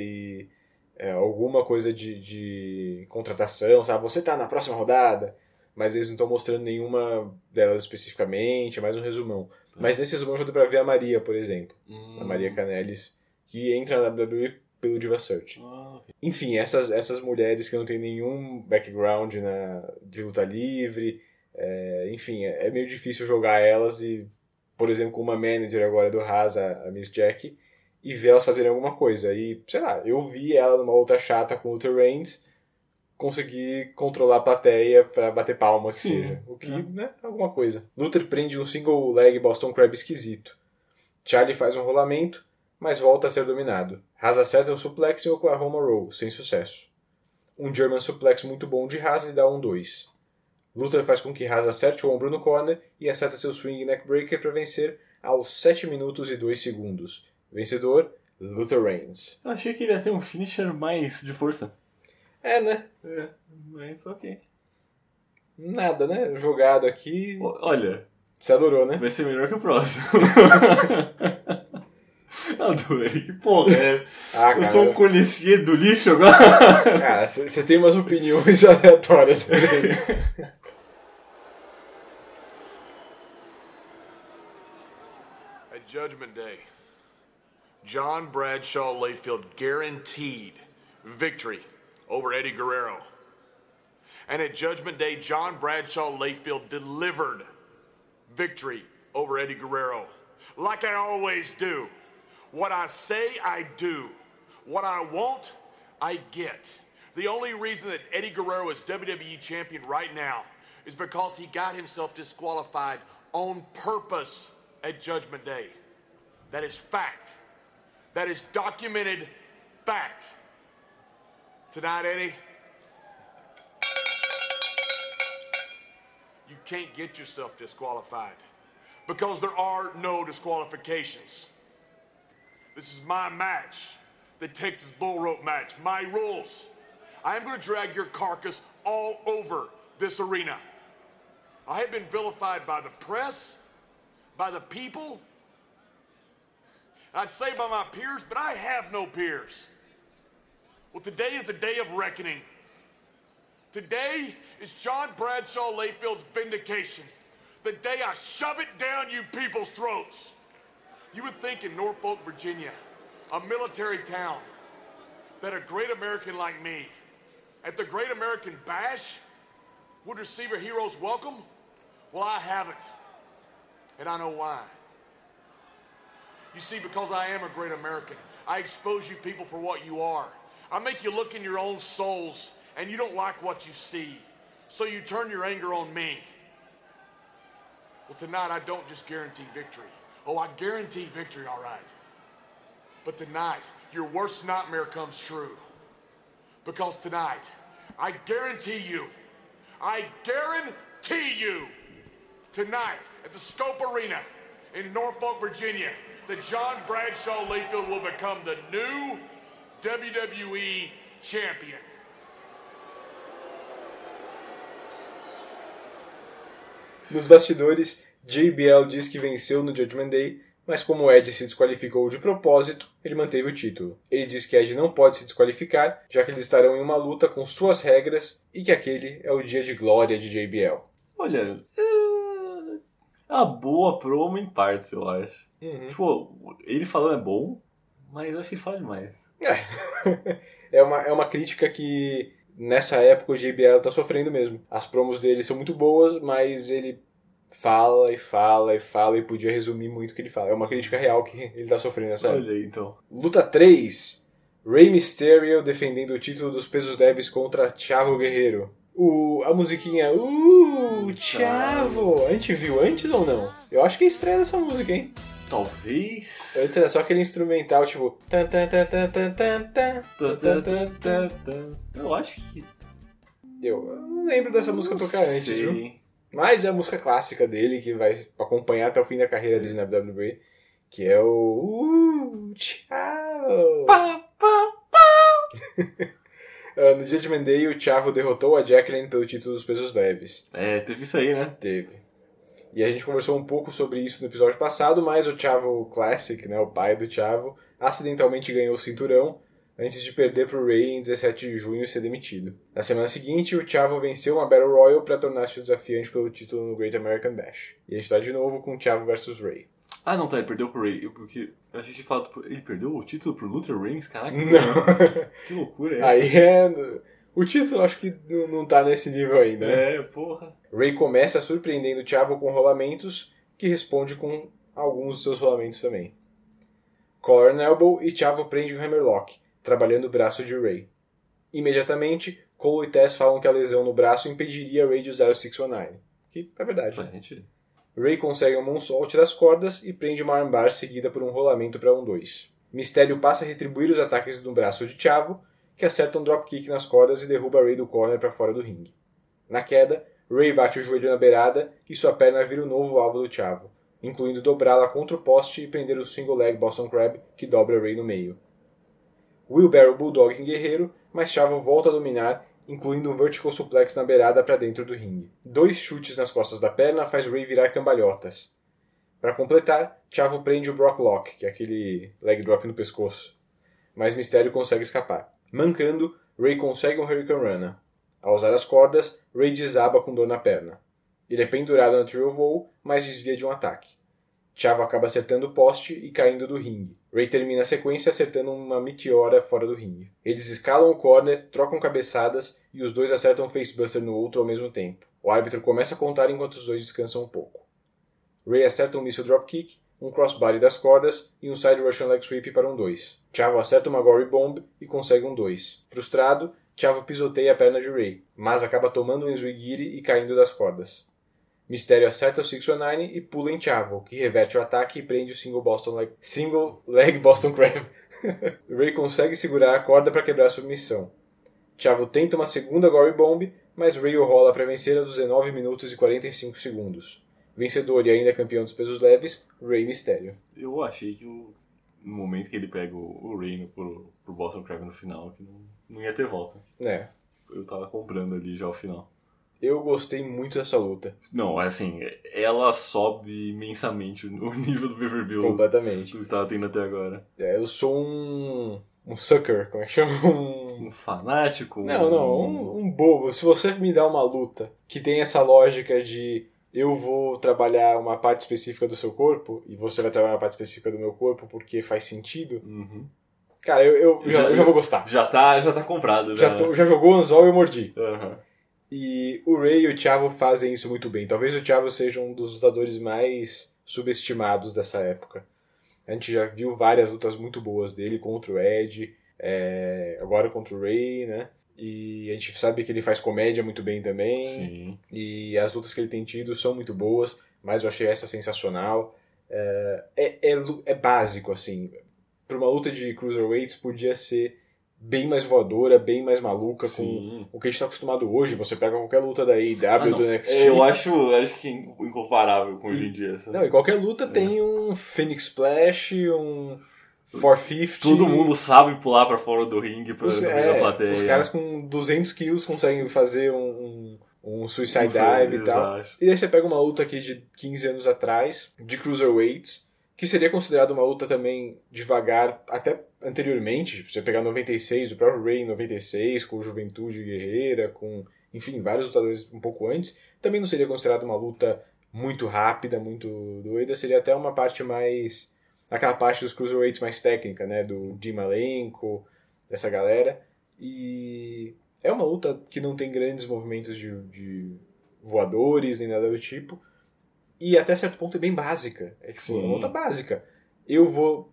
e é, alguma coisa de, de contratação, sabe? Você tá na próxima rodada, mas eles não estão mostrando nenhuma delas especificamente, é mais um resumão. Mas nesse resumão já deu pra ver a Maria, por exemplo, Hum. a Maria Canelis, que entra na WWE pelo Diva Search. Ah, ok. Enfim, essas, essas mulheres que não têm nenhum background na, de luta livre, é, enfim, é, é meio difícil jogar elas e, por exemplo, com uma manager agora do Haas, a, Miss Jack, e ver elas fazerem alguma coisa. E, sei lá, eu vi ela numa luta chata com o Luther Reigns, conseguir controlar a plateia pra bater palma, que Sim, seja. O que, é. né, alguma coisa. Luther prende um single leg Boston Crab esquisito. Charlie faz um rolamento, mas volta a ser dominado. Haas acerta um suplex em Oklahoma Roll, sem sucesso. Um German suplex muito bom de Haas lhe dá um 2. Luther faz com que Haas acerte o ombro no corner e acerta seu swing neckbreaker para vencer aos 7 minutos e 2 segundos. Vencedor, Luther Reigns. Eu achei que ele ia ter um finisher mais de força. É, né? É, mas ok. Nada, né? Jogado aqui. Olha, Você adorou, né? vai ser melhor que o próximo. Adorei, que porra. É. Ah, Eu sou um conhecido do lixo agora. Cara, você tem umas opiniões aleatórias. At Judgment Day, John Bradshaw Layfield guaranteed victory over Eddie Guerrero. And at Judgment Day, John Bradshaw Layfield delivered victory over Eddie Guerrero. Like I always do. What I say, I do. What I want, I get. The only reason that Eddie Guerrero is WWE champion right now is because he got himself disqualified on purpose at Judgment Day. That is fact. That is documented fact. Tonight, Eddie, you can't get yourself disqualified because there are no disqualifications. This is my match, the Texas Bull Rope match, my rules. I am going to drag your carcass all over this arena. I have been vilified by the press, by the people. I'd say by my peers, but I have no peers. Well, today is the day of reckoning. Today is John Bradshaw Layfield's vindication. The day I shove it down you people's throats. You would think in Norfolk, Virginia, a military town, that a great American like me, at the Great American Bash, would receive a hero's welcome? Well, I haven't. And I know why. You see, because I am a great American, I expose you people for what you are. I make you look in your own souls, and you don't like what you see. So you turn your anger on me. Well, tonight I don't just guarantee victory. Oh, I guarantee victory, all right. But tonight, your worst nightmare comes true. Because tonight, I guarantee you, I guarantee you, tonight at the Scope Arena in Norfolk, Virginia, that John Bradshaw Layfield will become the new WWE champion. Nos bastidores, JBL diz que venceu no Judgment Day, mas como Edge se desqualificou de propósito, ele manteve o título. Ele diz que Edge não pode se desqualificar, já que eles estarão em uma luta com suas regras e que aquele é o dia de glória de JBL. Olha, é uma boa promo em partes, eu acho. Uhum. Tipo, ele falando é bom, mas eu acho que ele fala demais. É uma, é uma crítica que nessa época o JBL tá sofrendo mesmo. As promos dele são muito boas, mas ele fala e fala e fala e podia resumir muito o que ele fala. É uma crítica real que ele tá sofrendo nessa Olha aí, então. Luta 3. Rey Mysterio defendendo o título dos pesos leves contra Chavo Guerreiro. O, a musiquinha Uh, Chavo! A gente viu antes ou não? Eu acho que é estreia essa música, hein? Talvez. Antes era só aquele instrumental, tipo. Eu acho que. Eu não lembro dessa música tocar antes, viu? Mas é a música clássica dele, que vai acompanhar até o fim da carreira dele na WWE, que é o. Uh, Chavo! Ah, no Judgment Day, o Chavo derrotou a Jacqueline pelo título dos pesos leves. É, teve isso aí, né? Teve. E a gente conversou um pouco sobre isso no episódio passado, mas o Chavo Classic, né, o pai do Chavo, acidentalmente ganhou o cinturão antes de perder pro Ray em 17 de junho e ser demitido. Na semana seguinte, o Chavo venceu uma Battle Royal para tornar-se o desafiante pelo título no Great American Bash. E a gente tá de novo com o Chavo versus Ray. Ah, não, tá, ele perdeu pro Ray. Porque a gente fala. pro- Ele perdeu o título pro Luther Reigns? Caraca. Não. Que loucura é essa? Aí é. O título acho que não não tá nesse nível ainda. né? É, porra. Ray começa surpreendendo o Chavo com rolamentos, que responde com alguns dos seus rolamentos também. Collar and Elbow e Chavo prende o Hammerlock, trabalhando o braço de Ray. Imediatamente, Cole e Tess falam que a lesão no braço impediria Ray de usar o 619. Que é verdade. Faz sentido. Ray consegue um moonsault das cordas e prende uma armbar seguida por um rolamento para um 2. Mistério passa a retribuir os ataques no braço de Chavo, que acerta um dropkick nas cordas e derruba Ray do corner para fora do ringue. Na queda, Ray bate o joelho na beirada e sua perna vira o novo alvo do Chavo, incluindo dobrá-la contra o poste e prender o single leg Boston Crab que dobra Ray no meio. Wheelbarrow Bulldog em Guerreiro, mas Chavo volta a dominar, incluindo um vertical suplex na beirada para dentro do ringue. Dois chutes nas costas da perna faz Ray virar cambalhotas. Para completar, Chavo prende o Brock Lock, que é aquele leg drop no pescoço. Mas Mistério consegue escapar. Mancando, Ray consegue um Hurricane Rana. Ao usar as cordas, Ray desaba com dor na perna. Ele é pendurado na Trio Voo, mas desvia de um ataque. Chavo acaba acertando o poste e caindo do ringue. Ray termina a sequência acertando uma meteora fora do ringue. Eles escalam o corner, trocam cabeçadas e os dois acertam um facebuster no outro ao mesmo tempo. O árbitro começa a contar enquanto os dois descansam um pouco. Ray acerta um missile dropkick, um crossbody das cordas e um side Russian leg sweep para um 2. Chavo acerta uma gory bomb e consegue um 2. Frustrado, Chavo pisoteia a perna de Ray, mas acaba tomando um Inzuigiri e caindo das cordas. Mistério acerta o 619 e pula em Chavo, que reverte o ataque e prende o single, Boston leg, single leg Boston Crab. Ray consegue segurar a corda para quebrar a submissão. Chavo tenta uma segunda Gory Bomb, mas Ray o rola para vencer aos 19 minutos e 45 segundos. Vencedor e ainda campeão dos pesos leves, Ray Mysterio. Eu achei que o, no momento que ele pega o, o Reino pro, pro Boston Crab no final, que não, não ia ter volta. É, Eu tava comprando ali já o final. Eu gostei muito dessa luta. Não, assim, ela sobe imensamente o nível do pay-per-view Completamente. do que tava tendo até agora. É, eu sou um. um sucker, como é que chama? Um. Um fanático. Não, não, um, um bobo. Se você me dá uma luta que tem essa lógica de eu vou trabalhar uma parte específica do seu corpo e você vai trabalhar uma parte específica do meu corpo porque faz sentido, Uhum. cara, eu, eu, já, eu já vou gostar. Já tá, já tá comprado. Já, tô- já jogou o anzol e eu mordi. Aham. E o Ray e o Chavo fazem isso muito bem. Talvez o Chavo seja um dos lutadores mais subestimados dessa época. A gente já viu várias lutas muito boas dele contra o Ed, é, agora contra o Ray, né? E a gente sabe que ele faz comédia muito bem também. Sim. E as lutas que ele tem tido são muito boas, mas eu achei essa sensacional. É, é, é é básico, assim. Para uma luta de cruiserweights podia ser bem mais voadora, bem mais maluca Sim. com o que a gente está acostumado hoje. Você pega qualquer luta da AEW, Ah, do NXT. Eu acho, acho que é incomparável com hoje em dia. Essa. Não, e qualquer luta tem um Phoenix Splash, um 450. Todo mundo sabe pular pra fora do ringue pra Os, pra é, a plateia. os caras com 200 quilos conseguem fazer um, um, um suicide sei, dive e tal. exato. E aí você pega uma luta aqui de 15 anos atrás, de cruiserweights, que seria considerado uma luta também devagar, até anteriormente. Tipo, você pegar 96, o próprio Ray em 96, com Juventude Guerreira, com, enfim, vários lutadores um pouco antes, também não seria considerado uma luta muito rápida, muito doida, seria até uma parte mais. aquela parte dos cruiserweights mais técnica, né? Do Di Malenko, dessa galera. E é uma luta que não tem grandes movimentos de, de voadores nem nada do tipo. E até certo ponto é bem básica. É tipo, Sim. uma luta básica. Eu vou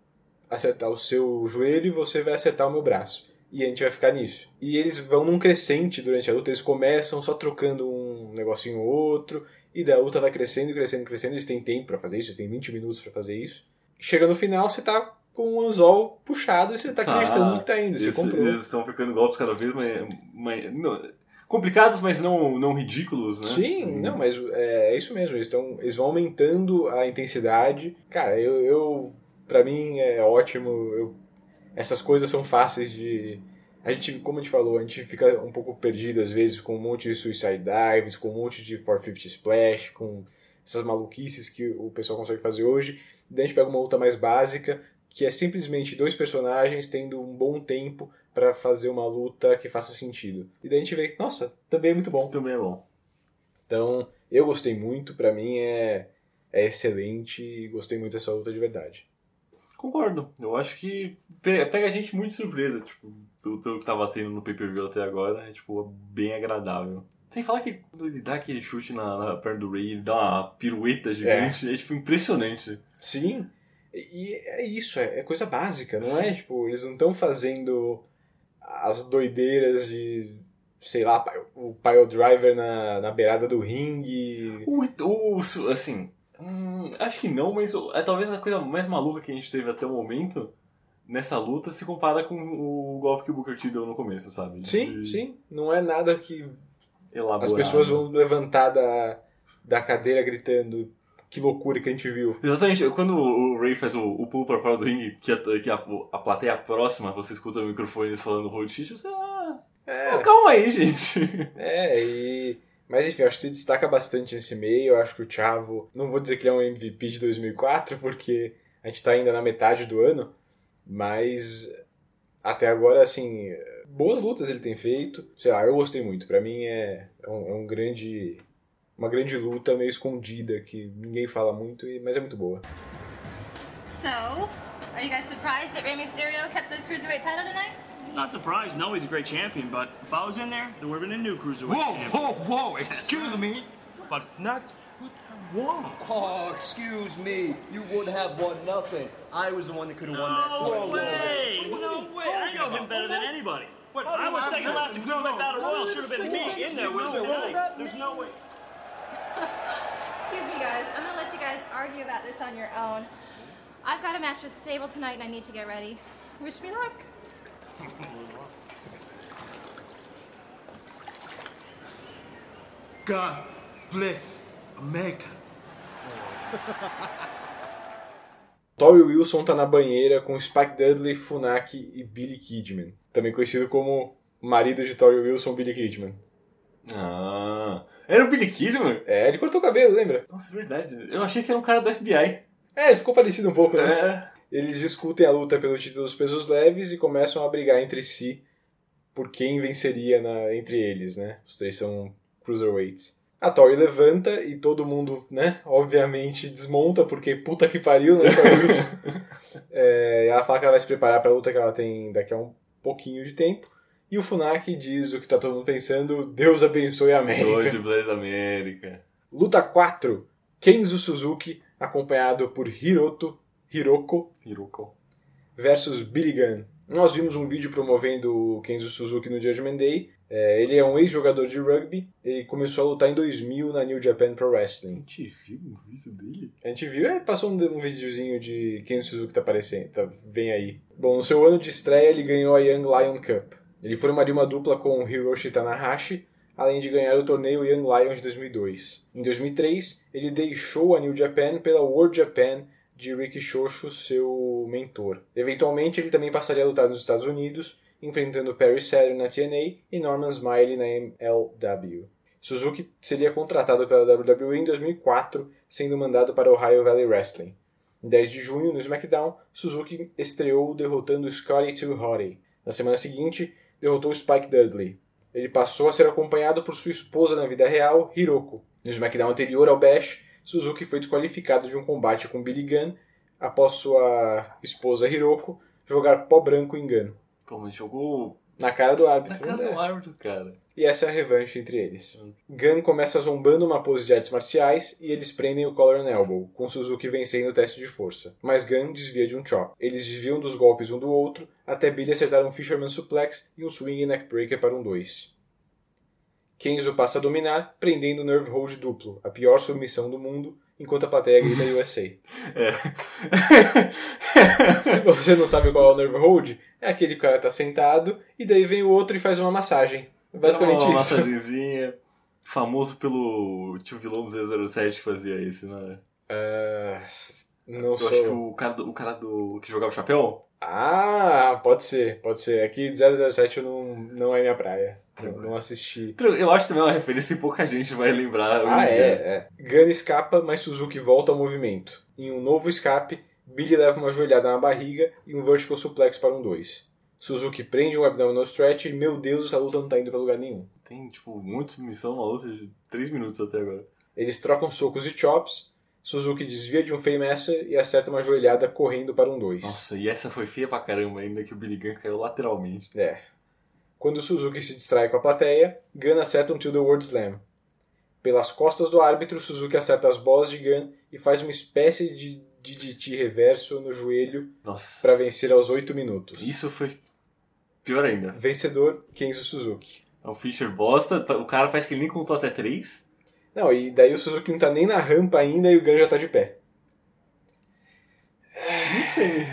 acertar o seu joelho e você vai acertar o meu braço. E a gente vai ficar nisso. E eles vão num crescente durante a luta, eles começam só trocando um negocinho ou outro, e daí a luta vai crescendo, crescendo, crescendo, eles têm tempo pra fazer isso, eles têm 20 minutos pra fazer isso. Chega no final, você tá com o anzol puxado e você tá acreditando no que tá indo, você eles, comprou. Eles estão aplicando golpes cada vez mais. mais- não- complicados, mas não, não ridículos, né? Sim, não, mas é, é isso mesmo. Eles, tão, eles vão aumentando a intensidade. Cara, eu, eu para mim é ótimo. Eu, essas coisas são fáceis de. A gente, como a gente falou, a gente fica um pouco perdido às vezes com um monte de Suicide Dives, com um monte de 450 Splash, com essas maluquices que o pessoal consegue fazer hoje. Daí a gente pega uma luta mais básica, que é simplesmente dois personagens tendo um bom tempo pra fazer uma luta que faça sentido. E daí a gente vê, nossa, também é muito bom. Também é bom. Então, eu gostei muito, pra mim é, é excelente e gostei muito dessa luta de verdade. Concordo. Eu acho que pe- pega a gente muito de surpresa, tipo, pelo, pelo que tava tendo no pay-per-view até agora, é tipo, bem agradável. Sem falar que quando ele dá aquele chute na, na perna do Ray, ele dá uma pirueta gigante, é, tipo impressionante. Sim, e é isso, é, é coisa básica, não é? Tipo, eles não estão fazendo as doideiras de, sei lá, o pile driver na, na beirada do ringue. O, o, assim, hum, acho que não, mas é talvez a coisa mais maluca que a gente teve até o momento nessa luta se compara com o golpe que o Booker T deu no começo, sabe? Sim, De sim, não é nada que elaborar, as pessoas né? vão levantar da, da cadeira gritando que loucura que a gente viu. Exatamente, quando o Ray faz o, o pulo pra fora do ringue, que, a, que a, a plateia próxima, você escuta o microfone falando hold shit, você. Ah, É. calma aí, gente. É, e. Mas enfim, acho que se destaca bastante nesse meio. Eu acho que o Chavo. Não vou dizer que ele é um MVP de 2004, porque a gente tá ainda na metade do ano. Mas. Até agora, assim. Boas lutas ele tem feito. Sei lá, eu gostei muito. Pra mim é, é, um, é um grande. Uma grande luta meio escondida que ninguém fala muito, e- mas é muito boa. So, are you guys surprised that Rey Mysterio kept the cruiserweight title tonight? Not surprised. No, he's a great champion, but if I was in there, there would have been a new cruiserweight Whoa, champion. whoa, whoa, excuse me. But not won. Oh, excuse me. You would have won nothing. I was the one that could have won that No title. way! No way! I know him better than anybody. What? I was second last to cruiserweight battle royal. Should have been me in there with him. There's no way. Excuse me, guys. I'm gonna let you guys argue about this on your own. I've got a match with Sable tonight, and I need to get ready. Wish me luck. God bless America. Tori Wilson tá na banheira com Spike Dudley, Funaki e Billy Kidman. Também conhecido como marido de Tori Wilson, Billy Kidman. Ah, era o Billy Kidman? É, ele cortou o cabelo, lembra? Nossa, é verdade. Eu achei que era um cara da FBI. É, ficou parecido um pouco, né? É. Eles discutem a luta pelo título dos pesos leves e começam a brigar entre si por quem venceria na- entre eles, né? Os três são cruiserweights. A Tori levanta e todo mundo, né, obviamente desmonta, porque puta que pariu, né? É, ela fala que ela vai se preparar pra luta que ela tem daqui a um pouquinho de tempo. E o Funaki diz o que tá todo mundo pensando, Deus abençoe a América. God bless América. Luta 4, Kenzo Suzuki, acompanhado por Hiroto, Hiroko Hiroko. versus Billy Gunn. Nós vimos um vídeo promovendo o Kenzo Suzuki no Judgment Day. É, ele é um ex-jogador de rugby. Ele começou a lutar em 2000 na New Japan Pro Wrestling. A gente viu um vídeo dele? A gente viu, é, passou um, um videozinho de Kenzo Suzuki tá aparecendo, tá, vem aí. Bom, no seu ano de estreia ele ganhou a Young Lion Cup. Ele formaria uma dupla com Hiroshi Tanahashi, além de ganhar o torneio Young Lion de 2002. Em 2003, ele deixou a New Japan pela World Japan de Ricky Shoshu, seu mentor. Eventualmente, ele também passaria a lutar nos Estados Unidos, enfrentando Perry Saturn na TNA e Norman Smiley na MLW. Suzuki seria contratado pela WWE em 2004, sendo mandado para o Ohio Valley Wrestling. Em 10 de junho, no SmackDown, Suzuki estreou derrotando Scotty 2 Hottie. Na semana seguinte, derrotou Spike Dudley. Ele passou a ser acompanhado por sua esposa na vida real, Hiroko. No SmackDown anterior ao Bash, Suzuki foi desqualificado de um combate com Billy Gunn após sua esposa Hiroko jogar pó branco em Gunn. Pô, mas jogou Na cara do árbitro. Na cara né? do árbitro, cara. E essa é a revanche entre eles. Gunn começa zombando uma pose de artes marciais e eles prendem o collar and elbow, com Suzuki vencendo o teste de força. Mas Gunn desvia de um chop. Eles desviam dos golpes um do outro, até Billy acertar um Fisherman Suplex e um Swing Neckbreaker para um 2. Kenzo passa a dominar, prendendo o Nerve Hold duplo, a pior submissão do mundo, enquanto a plateia grita USA. Se você não sabe qual é o Nerve Hold, é aquele cara que tá sentado e daí vem o outro e faz uma massagem. É Basicamente uma isso. massagenzinha. Famoso pelo tio vilão do 007 que fazia isso, né? É, Não Eu sou. acho que o cara, do, o cara do, que jogava chapéu. Ah, pode ser, pode ser. Aqui 007 eu não, não é minha praia. Não assisti. Eu acho também uma referência que pouca gente vai lembrar. Ah, é, dia. é. Gunn escapa, mas Suzuki volta ao movimento. Em um novo escape, Billy leva uma joelhada na barriga e um vertical suplex para um 2. Suzuki prende um abdominal stretch e, meu Deus, essa luta não tá indo pra lugar nenhum. Tem, tipo, muita submissão, uma luta de 3 minutos até agora. Eles trocam socos e chops. Suzuki desvia de um Faymaster e acerta uma joelhada correndo para um 2. Nossa, e essa foi feia pra caramba ainda, que o Billy Gunn caiu lateralmente. É. Quando Suzuki se distrai com a plateia, Gunn acerta um To The World Slam. Pelas costas do árbitro, Suzuki acerta as bolas de Gunn e faz uma espécie de DDT reverso no joelho para vencer aos 8 minutos. Isso foi pior ainda. Vencedor, Kenzo Suzuki. É o Fischer bosta, o cara faz que ele nem contou até 3. Não, e daí o Suzuki não tá nem na rampa ainda e o Gunn já tá de pé. Não sei.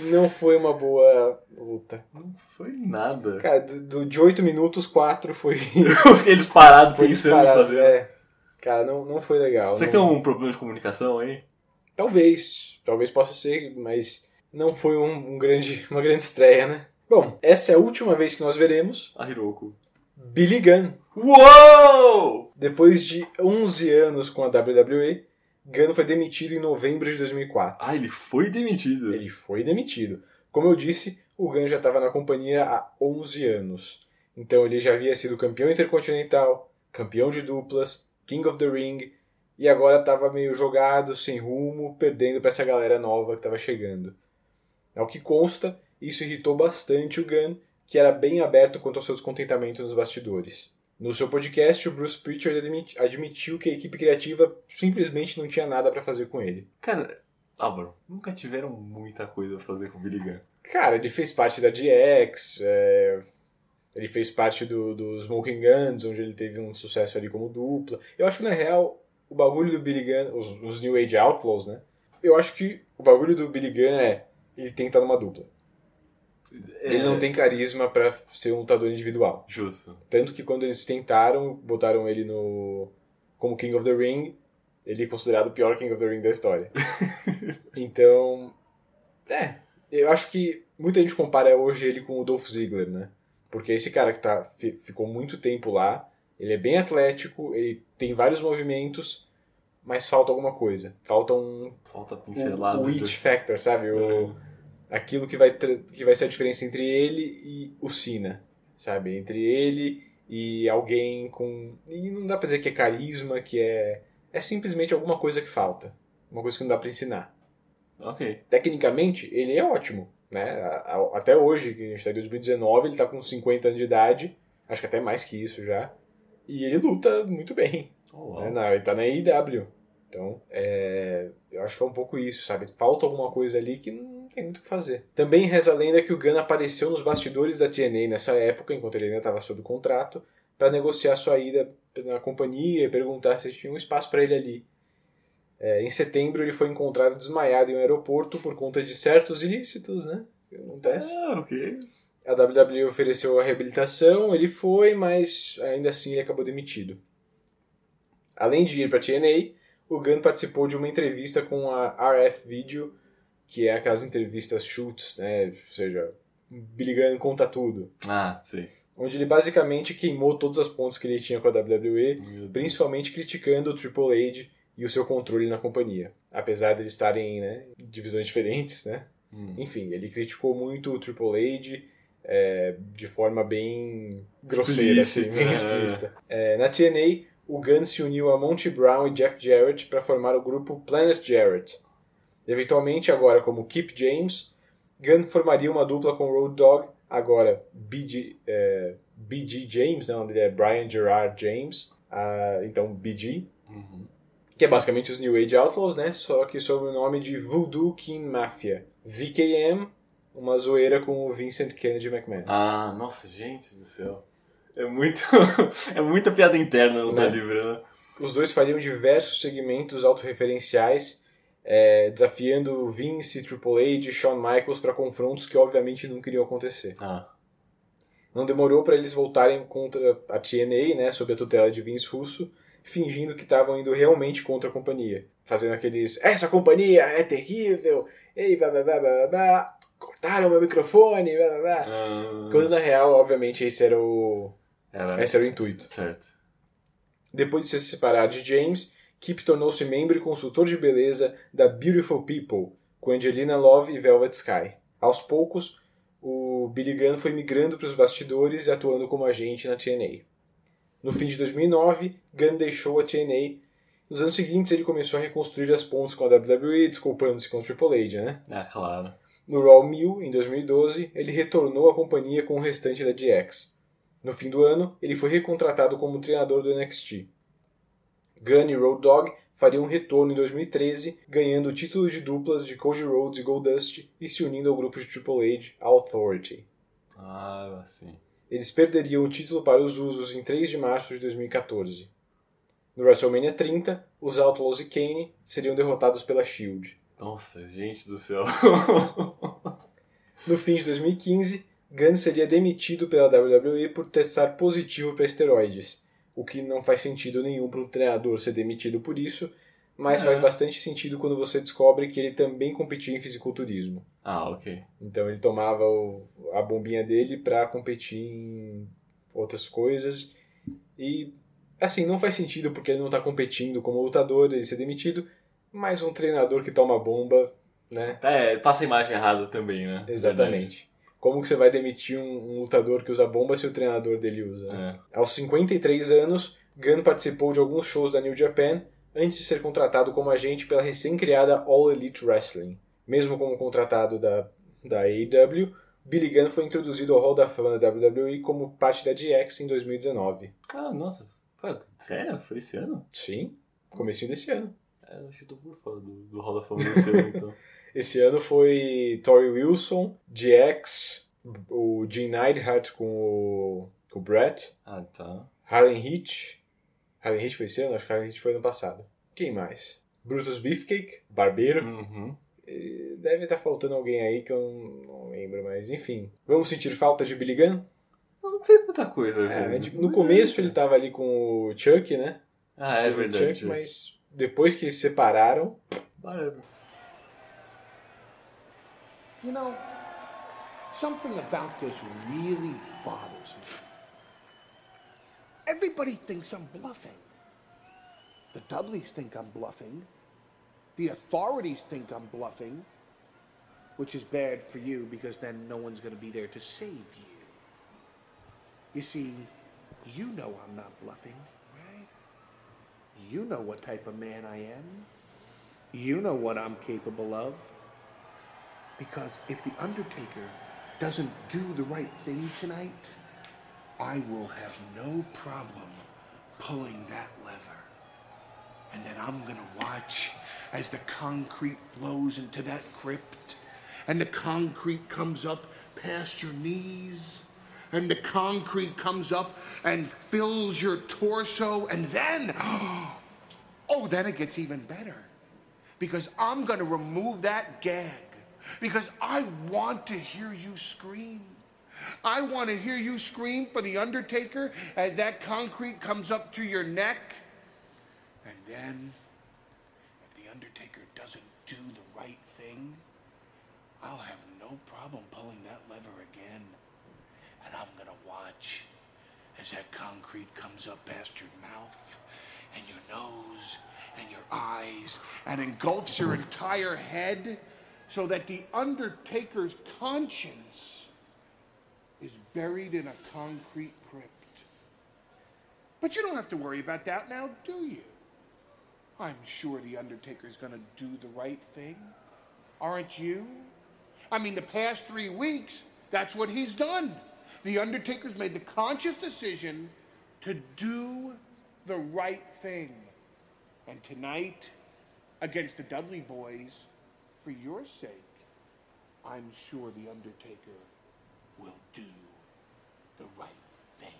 Não foi uma boa luta. Não foi nada. Cara, do, de 8 minutos, 4 foi. Eles parados em disparado. fazer. É. Cara, não, não foi legal. Será que não- tem um problema de comunicação aí? Talvez, talvez possa ser, mas não foi um, um grande, uma grande estreia, né? Bom, essa é a última vez que nós veremos A Hiroko. Billy Gunn. Uou! Depois de 11 anos com a WWE, Gunn foi demitido em novembro de 2004. Ah, ele foi demitido. Ele foi demitido. Como eu disse, o Gunn já estava na companhia há 11 anos. Então ele já havia sido campeão intercontinental, campeão de duplas, King of the Ring, e agora estava meio jogado, sem rumo, perdendo para essa galera nova que estava chegando. Ao que consta, isso irritou bastante o Gunn, que era bem aberto quanto ao seu descontentamento nos bastidores. No seu podcast, o Bruce Pritchard admit- admitiu que a equipe criativa simplesmente não tinha nada para fazer com ele. Cara, Álvaro, nunca tiveram muita coisa a fazer com o Billy Gunn. Cara, ele fez parte da DX, é, ele fez parte do, do Smoking Guns, onde ele teve um sucesso ali como dupla. Eu acho que, na real, o bagulho do Billy Gunn, os, os New Age Outlaws, né? Eu acho que o bagulho do Billy Gunn é ele tem que estar numa dupla. Ele não tem carisma pra ser um lutador individual. Justo. Tanto que quando eles tentaram, botaram ele no como King of the Ring, ele é considerado o pior King of the Ring da história. então, é, eu acho que muita gente compara hoje ele com o Dolph Ziggler, né? Porque esse cara que tá, fi- ficou muito tempo lá, ele é bem atlético, ele tem vários movimentos, mas falta alguma coisa. Falta um Falta o, pincelada. o it factor, sabe? O, aquilo que vai, que vai ser a diferença entre ele e o Cena, sabe? Entre ele e alguém com. E não dá pra dizer que é carisma, que é. É simplesmente alguma coisa que falta. Uma coisa que não dá pra ensinar. Ok. Tecnicamente, ele é ótimo. Né? Até hoje, que a gente tá em 2019, ele tá com 50 anos de idade. Acho que até mais que isso já. E ele luta muito bem. Oh, né? Ele tá na IW. Então, é, eu acho que é um pouco isso, sabe? Falta alguma coisa ali que não tem muito o que fazer. Também reza a lenda que o Gunn apareceu nos bastidores da TNA nessa época, enquanto ele ainda estava sob contrato, para negociar sua ida na companhia e perguntar se tinha um espaço para ele ali. É, em setembro, ele foi encontrado desmaiado em um aeroporto por conta de certos ilícitos, né? Acontece. Ah, ok. A WWE ofereceu a reabilitação, ele foi, mas ainda assim ele acabou demitido. Além de ir para a TNA, o Gunn participou de uma entrevista com a RF Video, que é aquelas entrevistas shoots, né? Ou seja, Billy Gunn conta tudo. Ah, sei. Onde ele basicamente queimou todos os pontos que ele tinha com a WWE, principalmente criticando o Triple H e o seu controle na companhia. Apesar de eles estarem né, em divisões diferentes, né? Hum. Enfim, ele criticou muito o Triple H é, de forma bem grosseira, assim, Explícita, bem é. explícita. É, na TNA, o Gunn se uniu a Monty Brown e Jeff Jarrett para formar o grupo Planet Jarrett. Eventualmente, agora como Kip James, Gunn formaria uma dupla com Road Dogg agora BG, é, BG James, não, ele é Brian Gerard James, ah, então BG, que é basicamente os New Age Outlaws, né? Só que sob o nome de Voodoo King Mafia. VKM, uma zoeira com o Vincent Kennedy McMahon. Ah, nossa, gente do céu. É muito. é muita piada interna no Né? Livre, né? Os dois fariam diversos segmentos autorreferenciais, é, desafiando Vince, Triple H e Shawn Michaels para confrontos que obviamente nunca iriam acontecer. Ah. Não demorou para eles voltarem contra a TNA, né, sob a tutela de Vince Russo, fingindo que estavam indo realmente contra a companhia. Fazendo aqueles, essa companhia é terrível, ei, blá blá blá blá blá, cortaram meu microfone, blá blá blá. Ah. Quando na real, obviamente, esse era o, Era- esse era o intuito. Certo. Depois de se separar de James, Kip tornou-se membro e consultor de beleza da Beautiful People, com Angelina Love e Velvet Sky. Aos poucos, o Billy Gunn foi migrando para os bastidores e atuando como agente na TNA. No fim de 2009, Gunn deixou a TNA. Nos anos seguintes, ele começou a reconstruir as pontes com a WWE, desculpando-se com o Triple H, né? Ah, claro. No Raw 1000, em 2012, ele retornou à companhia com o restante da DX. No fim do ano, ele foi recontratado como treinador do NXT. Gunn e Road Dogg fariam um retorno em 2013, ganhando o título de duplas de Cody Rhodes e Goldust e se unindo ao grupo de Triple H, Authority. Ah, assim. Eles perderiam o título para os Usos em 3 de março de 2014. No WrestleMania 30, os Outlaws e Kane seriam derrotados pela Shield. Nossa, gente do céu. No fim de 2015, Gunn seria demitido pela WWE por testar positivo para esteroides, o que não faz sentido nenhum para um treinador ser demitido por isso, mas É. faz bastante sentido quando você descobre que ele também competia em fisiculturismo. Ah, ok. Então ele tomava o- a bombinha dele para competir em outras coisas e assim não faz sentido porque ele não está competindo como lutador ele ser demitido, mas um treinador que toma bomba, né? É, passa a imagem errada também, né? Exatamente. Como que você vai demitir um, um lutador que usa bomba se o treinador dele usa? né? Aos 53 anos, Gunn participou de alguns shows da New Japan antes de ser contratado como agente pela recém-criada All Elite Wrestling. Mesmo como contratado da, da AEW, Billy Gunn foi introduzido ao Hall da Fama da WWE como parte da DX em 2019. Ah, nossa. Pô, sério? Foi esse ano? Sim, comecinho desse ano. É, eu acho que eu tô por fora do, do Hall da Fama desse ano, então. Esse ano foi Tori Wilson, DX, o Gene Neidhart com o, com o Brett, Ah, tá. Harlan Heat. Harlan Heat foi esse ano? Acho que Harlan Heat foi ano passado. Quem mais? Brutus Beefcake, Barbeiro. Uhum. Deve estar faltando alguém aí que eu não, não lembro, mas enfim. Vamos sentir falta de Billy Gunn? Não fez muita coisa, É, tipo, no começo ele tava ali com o Chuck, né? Ah, é verdade. Chuck, mas depois que eles se separaram, You know, something about this really bothers me. Everybody thinks I'm bluffing. The Dudleys think I'm bluffing. The authorities think I'm bluffing. Which is bad for you because then no one's going to be there to save you. You see, you know I'm not bluffing, right? You know what type of man I am. You know what I'm capable of. Because if The Undertaker doesn't do the right thing tonight, I will have no problem pulling that lever. And then I'm gonna watch as the concrete flows into that crypt, and the concrete comes up past your knees, and the concrete comes up and fills your torso, and then, oh, then it gets even better because I'm going to remove that gag because I want to hear you scream. I want to hear you scream for the Undertaker as that concrete comes up to your neck. And then, if the Undertaker doesn't do the right thing, I'll have no problem pulling that lever again. And I'm going to watch as that concrete comes up past your mouth and your nose and your eyes and engulfs your entire head so that the Undertaker's conscience is buried in a concrete crypt. But you don't have to worry about that now, do you? I'm sure the Undertaker's gonna do the right thing. Aren't you? I mean, the past three weeks, That's what he's done. The Undertaker's made the conscious decision to do the right thing. And tonight, against the Dudley boys, for your sake, I'm sure the Undertaker will do the right thing.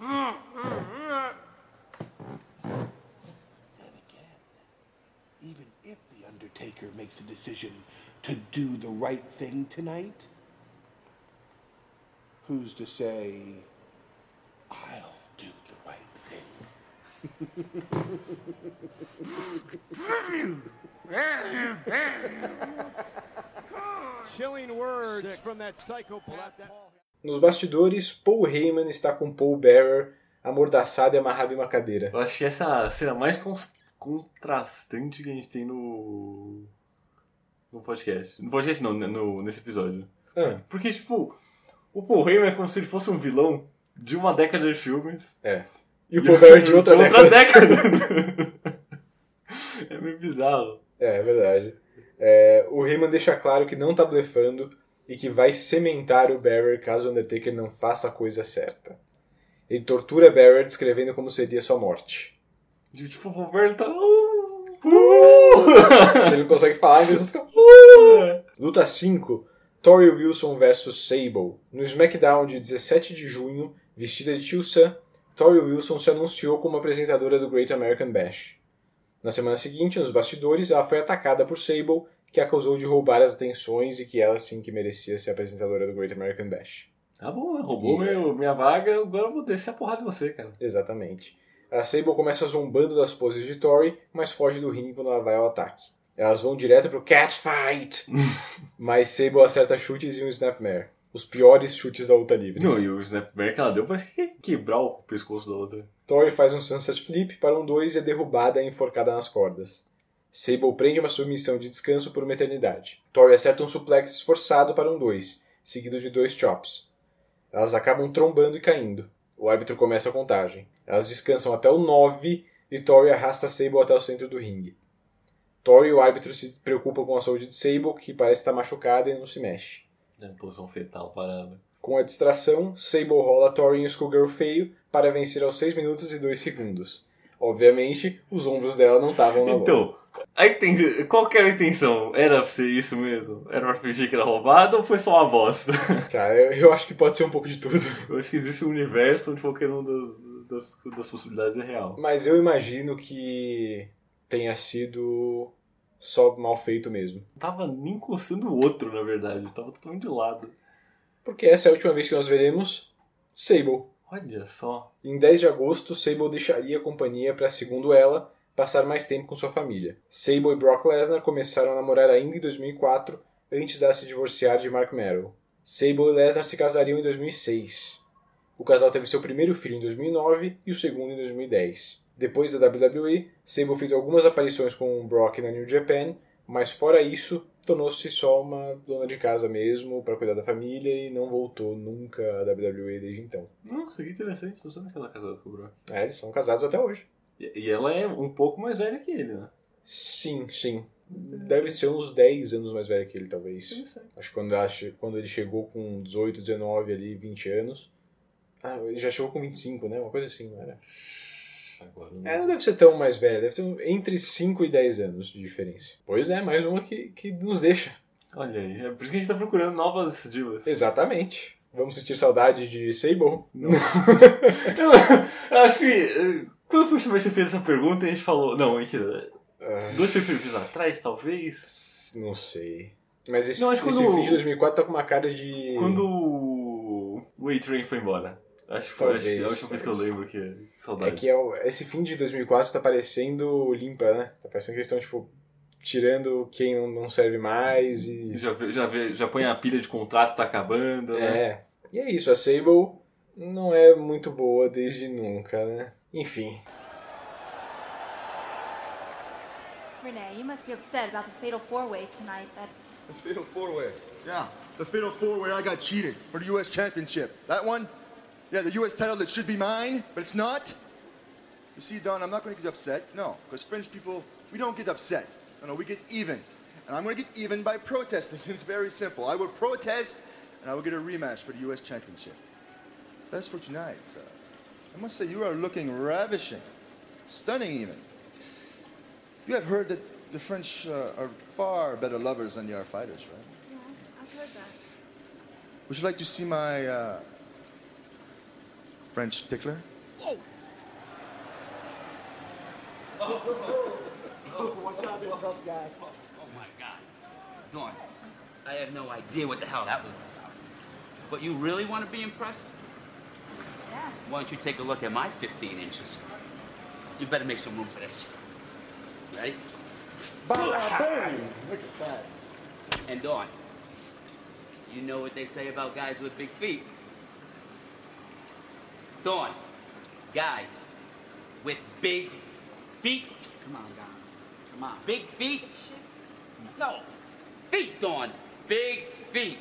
Then again, even if the Undertaker makes a decision to do the right thing tonight, who's to say I'll do the right Chilling words from that psychopath. Nos bastidores, Paul Heyman está com Paul Bearer amordaçado e amarrado em uma cadeira. Eu acho que essa a cena mais contrastante que a gente tem no. No podcast. No podcast não, né, no, nesse episódio. Ah. Porque, tipo, o Paul Heyman é como se ele fosse um vilão de uma década de filmes. É. E o Paul Bearer de outra década. década. é meio bizarro. É, é verdade. É, o Heyman deixa claro que não tá blefando e que vai cimentar o Bearer caso o Undertaker não faça a coisa certa. Ele tortura Bearer descrevendo como seria sua morte. E, tipo, o Bearer tá. Ele não consegue falar e mesmo fica. "Uh!" Luta 5: Tori Wilson vs Sable. No SmackDown de 17 de junho, vestida de Tio Sam, Tori Wilson se anunciou como apresentadora do Great American Bash. Na semana seguinte, nos bastidores, ela foi atacada por Sable, que a acusou de roubar as atenções e que ela sim que merecia ser apresentadora do Great American Bash. Tá bom, roubou E- meu, minha vaga, agora eu vou descer a porrada de você, cara. Exatamente. A Sable começa zombando das poses de Tori, mas foge do ringue quando ela vai ao ataque. Elas vão direto pro Catfight! mas Sable acerta chutes e um Snapmare. Os piores chutes da luta livre. Não, e o snapback que ela deu parece que quebrar o pescoço da outra. Tori faz um Sunset Flip para um 2 e é derrubada e enforcada nas cordas. Sable prende uma submissão de descanso por uma eternidade. Tori acerta um suplex esforçado para um 2, seguido de dois chops. Elas acabam trombando e caindo. O árbitro começa a contagem. Elas descansam até o 9 e Tori arrasta Sable até o centro do ringue. Tori e o árbitro se preocupam com a saúde de Sable, que parece estar machucada e não se mexe. É, posição fetal parada. Com a distração, Sable rola Tori em um Schoolgirl feio para vencer aos 6 minutos e 2 segundos. Obviamente, os ombros dela não estavam na Então, a inten... qual que era a intenção? Era pra ser isso mesmo? Era pra fingir que era roubado ou foi só uma bosta? Cara, eu, eu acho que pode ser um pouco de tudo. Eu acho que existe um universo onde qualquer uma das, das, das possibilidades é real. Mas eu imagino que tenha sido só mal feito mesmo. Não tava nem encostando o outro, na verdade. Tava totalmente de lado. Porque essa é a última vez que nós veremos Sable. Olha só. Em 10 de agosto, Sable deixaria a companhia para, segundo ela, passar mais tempo com sua família. Sable e Brock Lesnar começaram a namorar ainda em 2004, antes de se divorciar de Mark Merrill. Sable e Lesnar se casariam em 2006. O casal teve seu primeiro filho em 2009 e o segundo em 2010. Depois da WWE, Sable fez algumas aparições com Brock na New Japan, mas fora isso, tornou-se só uma dona de casa mesmo para cuidar da família e não voltou nunca à WWE desde então. Nossa, que interessante. Não sabia que ela é casada com o Brock. É, eles são casados até hoje. E ela é um pouco mais velha que ele, né? Sim, sim. Deve ser uns 10 anos mais velho que ele, talvez. Acho que quando, quando ele chegou com 18, 19 ali, 20 anos. Ah, ele já chegou com 25, né? Uma coisa assim, não era? Agora não. É, não deve ser tão mais velho, deve ser entre 5 e 10 anos de diferença. Pois é, mais uma que, que nos deixa. Olha aí, é por isso que a gente tá procurando novas divas. Exatamente. Vamos sentir saudade de Sable? eu, eu acho que. eh, Quando que você fez essa pergunta, a gente falou. Não, mentira. Dois perfis atrás, talvez. Não sei. Mas esse, Não, esse quando- fim de 2004 tá com uma cara de. Quando o o A-Train foi embora. Acho que foi a Talvez, última vez que eu lembro que. É Saudade. que é o- esse fim de 2004 tá parecendo limpa, né? Tá parecendo que eles estão, tipo, tirando quem não, não serve mais e... Já, já, já põe a pilha de contratos, tá acabando. né? É. E é isso, a Sable não é muito boa desde nunca, né? Enfim. Renee, you must be upset about the fatal four-way tonight. That The fatal four-way. Yeah, the fatal four-way. I got cheated for the U.S. Championship. That one. Yeah, the U.S. title that should be mine, but it's not. You see, Don, I'm not going to get upset. No, because French people, we don't get upset. No, no, we get even. and I'm going to get even by protesting. It's very simple. I will protest, and I will get a rematch for the U.S. Championship. That's for tonight. Uh, I must say, you are looking ravishing, stunning even. You have heard that the French uh, are far better lovers than they are fighters, right? Yeah, I've heard that. Would you like to see my uh, French tickler? Whoa! Watch out, there, tough guy. Oh my god. Dawn, I have no idea what the hell that was about. But you really want to be impressed? Yeah. Why don't you take a look at my 15 inches? You better make some room for this. Ready? Boom! Look at that. And Dawn, you know what they say about guys with big feet? Dawn, guys with big feet. Come on, Don. Come on. Big feet? No. Feet, Dawn. Big feet.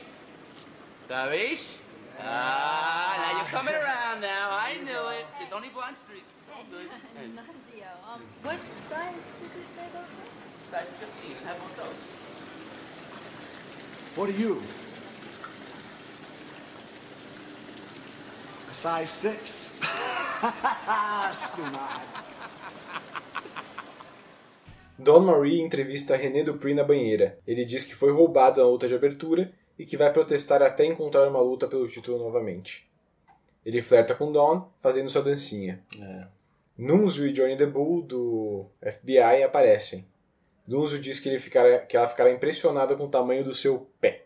Garish? Ah, now you're coming around now. I knew it. It's only Blunt Street. It's all good. Nunzio. Um, what size did you say those were? Size 15. How about those? What are you? A size six. Don Marie entrevista René Dupree na banheira. Ele diz que foi roubado na luta de abertura e que vai protestar até encontrar uma luta pelo título novamente. Ele flerta com Dawn, fazendo sua dancinha. É. Nunzio e Johnny the Bull, do FBI, aparecem. Nunzio diz que, ele ficará, que ela ficará impressionada com o tamanho do seu pé.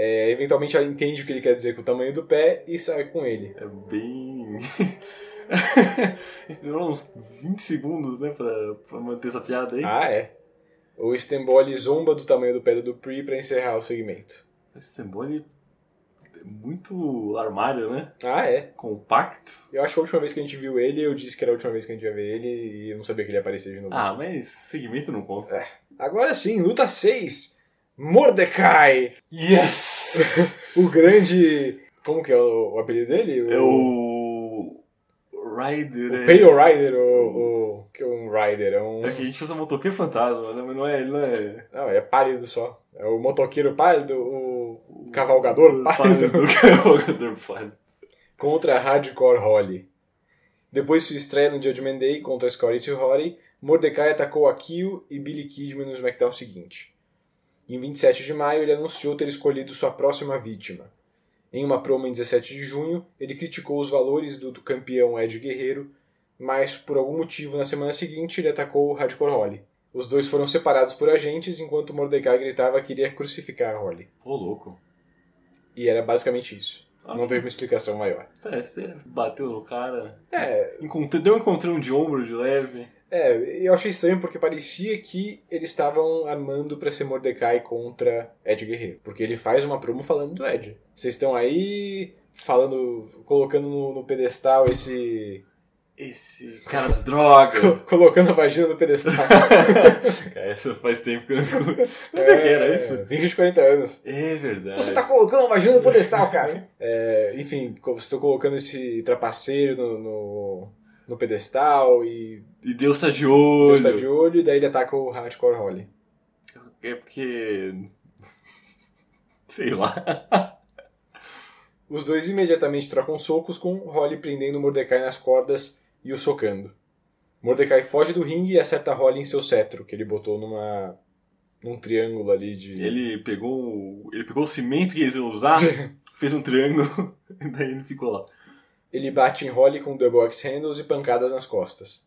É, eventualmente ela entende o que ele quer dizer com o tamanho do pé e sai com ele. É bem. Esperou uns 20 segundos, né, pra, pra manter essa piada aí. Ah, é. O Stemboli zomba do tamanho do pé do Dupree pra encerrar o segmento. O Stemboli é muito armário, né? Ah, é. Compacto. Eu acho que a última vez que a gente viu ele, eu disse que era a última vez que a gente ia ver ele e eu não sabia que ele ia aparecer de novo. Ah, mas segmento não conta. É. Agora sim, luta 6. Mordecai! Yes! o grande. Como que é o, o apelido dele? É o. Rider. O é... Pale Rider, o, o. que é um Rider? É um. É que a gente usa motoqueiro fantasma, né? Mas não é. Ele não é. Não, é pálido só. É o motoqueiro pálido, o, o cavalgador pálido. pálido. cavalgador pálido. contra Hardcore Holly. Depois de sua estreia no Judgment Day contra Scotty Too Holly, Mordecai atacou a Kill e Billy Kidman no SmackDown seguinte. Em 27 de maio, ele anunciou ter escolhido sua próxima vítima. Em uma promo em 17 de junho, ele criticou os valores do, campeão Ed Guerreiro, mas por algum motivo na semana seguinte ele atacou o Hardcore Holly. Os dois foram separados por agentes enquanto Mordecai gritava que iria crucificar Holly. Ô, louco. E era basicamente isso. Não teve uma explicação maior. É, você bateu no cara. É. Deu um encontrão de ombro de leve. É, eu achei estranho porque parecia que eles estavam armando pra ser Mordecai contra Ed Guerreiro. Porque ele faz uma promo falando do Ed. Vocês estão aí falando, colocando no, no pedestal esse. Esse cara das drogas. Co- colocando a vagina no pedestal. Cara, essa faz tempo que eu não escuto. Como é, é que era isso? 20 de 40 anos. É verdade. Você tá colocando a vagina no pedestal, cara. É, enfim, tá colocando esse trapaceiro no, no, no pedestal e. E Deus tá de olho. Deus tá de olho, e daí ele ataca o Hardcore Holly. É porque. Sei lá. Os dois imediatamente trocam socos, com Holly prendendo Mordecai nas cordas e o socando. Mordecai foge do ringue e acerta Holly em seu cetro, que ele botou numa num triângulo ali de. Ele pegou, o- ele pegou o cimento que eles iam usar, fez um triângulo, e daí ele ficou lá. Ele bate em Holly com double axe handles e pancadas nas costas.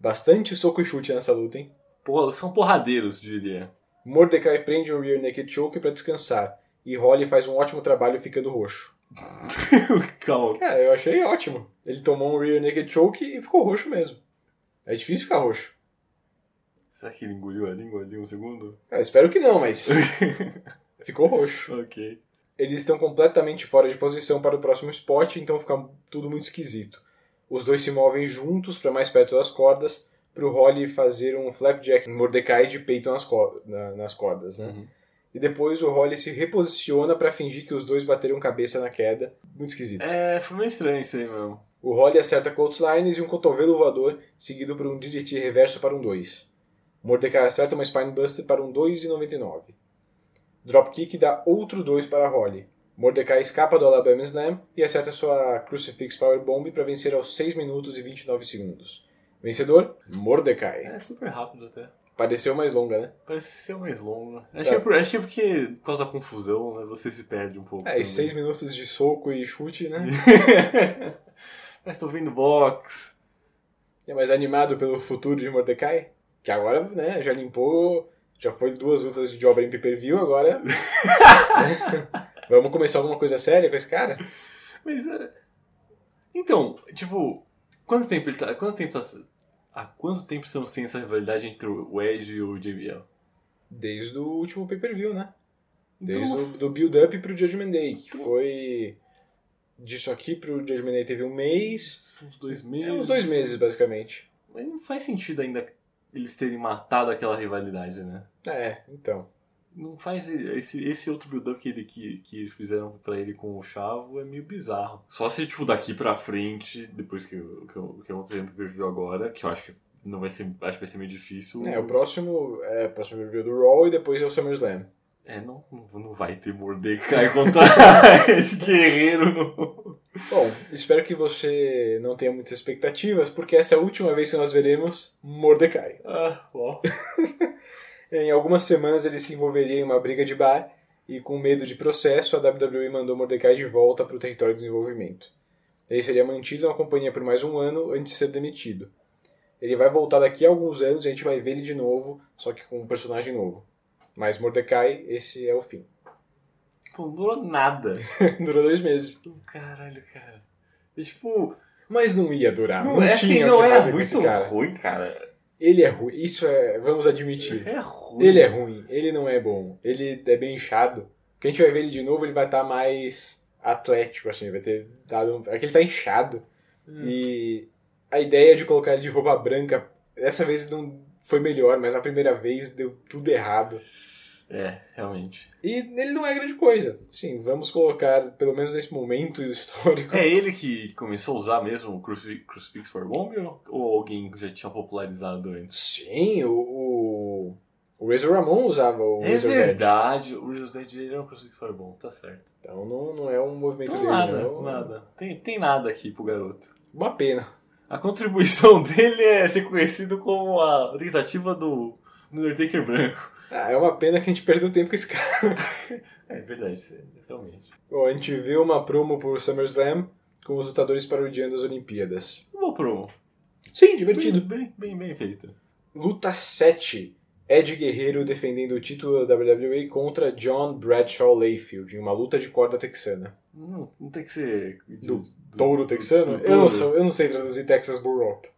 Bastante soco e chute nessa luta, hein? Porra, são porradeiros, diria. Mordecai prende um rear naked choke para descansar, e Holly faz um ótimo trabalho ficando roxo. Calma. Cara, eu achei ótimo. Ele tomou um rear naked choke e ficou roxo mesmo. É difícil ficar roxo. Será que ele engoliu a língua ali um segundo? Ah, espero que não, mas. ficou roxo. Ok. Eles estão completamente fora de posição para o próximo spot, então fica tudo muito esquisito. Os dois se movem juntos para mais perto das cordas, para o Holly fazer um flapjack Mordecai de peito nas, co- na- nas cordas, né? E depois o Holly se reposiciona para fingir que os dois bateram cabeça na queda. Muito esquisito. É, foi meio estranho isso aí mesmo. O Holly acerta clotheslines e um cotovelo voador, seguido por um DDT reverso para um 2. Mordecai acerta uma Spinebuster para um 2,99. Dropkick dá outro 2 para Holly. Mordecai escapa do Alabama Slam e acerta sua Crucifix Powerbomb para vencer aos 6 minutos e 29 segundos. Vencedor? Mordecai. É super rápido até. Pareceu mais longa, né? Parece ser mais longa. Acho, que é acho que é porque, por causa da confusão, né, você se perde um pouco. É, e 6 minutos de soco e chute, né? Mas tô vendo box. É mais animado pelo futuro de Mordecai? Que agora, né, já limpou, já foi duas lutas de obra em pay-per-view, agora... Vamos começar alguma coisa séria com esse cara? Mas é. Então, tipo, quanto tempo ele tá. Quanto tempo tá. Há quanto tempo estamos sem essa rivalidade entre o Edge e o JBL? Desde o último pay-per-view, né? Desde Então- o do build-up pro Judgment Day, que foi... Disso aqui pro Judgment Day teve um mês... Uns dois meses. É, uns dois meses, basicamente. Mas não faz sentido ainda eles terem matado aquela rivalidade, né? É, então. Não faz. Esse, esse outro build-up que, ele, que, que fizeram pra ele com o Chavo é meio bizarro. Só se, tipo, daqui pra frente, depois que, que, que eu não pay-per-view agora, que eu acho que não vai ser. Acho que vai ser meio difícil. É, o próximo é o próximo review do Raw e depois é o SummerSlam. É, não, não, não vai ter Mordecai contra esse guerreiro. Não. Bom, espero que você não tenha muitas expectativas, porque essa é a última vez que nós veremos Mordecai. Ah, ó. em algumas semanas ele se envolveria em uma briga de bar e, com medo de processo, a WWE mandou Mordecai de volta para o território de desenvolvimento. Ele seria mantido na companhia por mais um ano antes de ser demitido. Ele vai voltar daqui a alguns anos e a gente vai ver ele de novo, só que com um personagem novo. Mas Mordecai, esse é o fim. Não durou nada. Durou dois meses. Caralho, cara. E, tipo. Mas não ia durar. Não, Não, é assim, não que era muito cara. ruim, cara. Ele é ruim. Isso é. Vamos admitir. É ruim. Ele é ruim. Ele não é bom. Ele é bem inchado. Porque a gente vai ver ele de novo, ele vai estar mais atlético, assim. Vai ter dado. É que ele tá inchado. E a ideia de colocar ele de roupa branca, dessa vez não foi melhor, mas na primeira vez deu tudo errado. É, realmente. E ele não é grande coisa. Sim, vamos colocar, pelo menos nesse momento histórico. É ele que começou a usar mesmo o Crucifix, Crucifix for Bomb ou, alguém já tinha popularizado antes? Sim, o, o, Razor Ramon usava o É Razor's Edge. verdade, o Razor's Edge ele é um Crucifix for Bomb, tá certo. Então não, não é um movimento Então dele, nada, não. nada. Tem, tem nada aqui pro garoto. Uma pena. A contribuição dele é ser conhecido como a tentativa do Undertaker branco. Ah, é uma pena que a gente perdeu tempo com esse cara. É verdade, realmente. Bom, a gente vê uma promo por SummerSlam com os lutadores parodiando as Olimpíadas. Boa promo. Sim, divertido. Bem, bem, bem feito. Luta 7. Ed Guerreiro defendendo o título da WWE contra John Bradshaw Layfield em uma luta de corda texana. Não, não tem que ser. Do, touro texano? do eu, não sou, eu não sei traduzir Texas Bull Rope.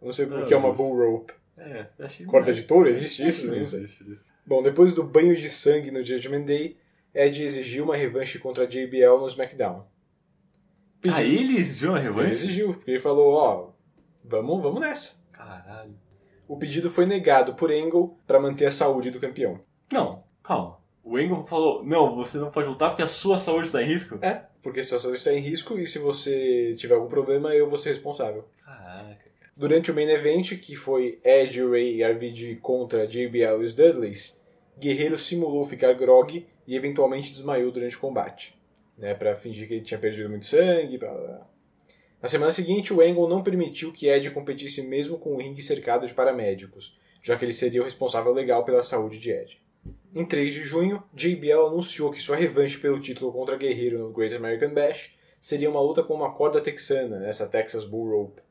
Eu não sei o que é uma Bull Rope. É, acho que Corda é. de touro? Existe isso? Não existe isso. Bom, depois do banho de sangue no Judgment Day, Ed exigiu uma revanche contra JBL no SmackDown. Ah, ele exigiu uma revanche? Ele exigiu, porque ele falou, ó, vamos, vamos nessa. Caralho. O pedido foi negado por Angle para manter a saúde do campeão. Não, calma. O Engel falou: não, você não pode lutar porque a sua saúde está em risco? É, porque a sua saúde está em risco e se você tiver algum problema, eu vou ser responsável. Caraca, cara. Durante o main event, que foi Edge, Ray e RVD contra JBL e os Dudleys, Guerreiro simulou ficar grog e eventualmente desmaiou durante o combate, né, para fingir que ele tinha perdido muito sangue. Blá, blá. Na semana seguinte, o Angle não permitiu que Edge competisse mesmo com o ringue cercado de paramédicos, já que ele seria o responsável legal pela saúde de Edge. Em 3 de junho, JBL anunciou que sua revanche pelo título contra Guerreiro no Great American Bash seria uma luta com uma corda texana, nessa Texas Bull Rope.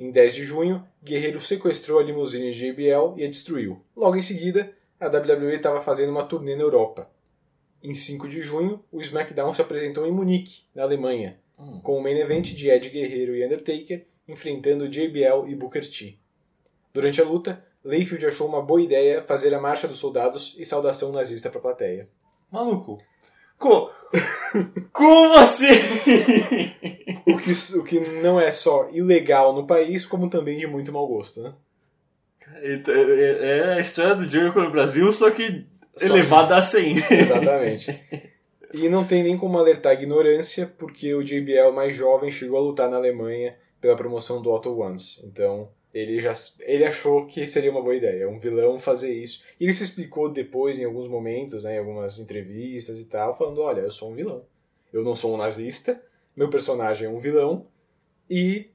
Em 10 de junho, Guerreiro sequestrou a limusine de JBL e a destruiu. Logo em seguida, a WWE estava fazendo uma turnê na Europa. Em 5 de junho, o SmackDown se apresentou em Munique, na Alemanha, com o main event de Ed Guerreiro e Undertaker enfrentando JBL e Booker T. Durante a luta, Layfield achou uma boa ideia fazer a Marcha dos Soldados e saudação nazista para a plateia. Maluco. Co Como assim? O que, o que não é só ilegal no país, como também de muito mau gosto, né? É, a história do Jericho no Brasil, só que Só- elevada a 100. Exatamente. E não tem nem como alertar a ignorância, porque o JBL mais jovem chegou a lutar na Alemanha pela promoção do Otto Once. Então, ele já ele achou que seria uma boa ideia, um vilão fazer isso. E ele se explicou depois em alguns momentos, né, em algumas entrevistas e tal, falando, olha, eu sou um vilão. Eu não sou um nazista, meu personagem é um vilão e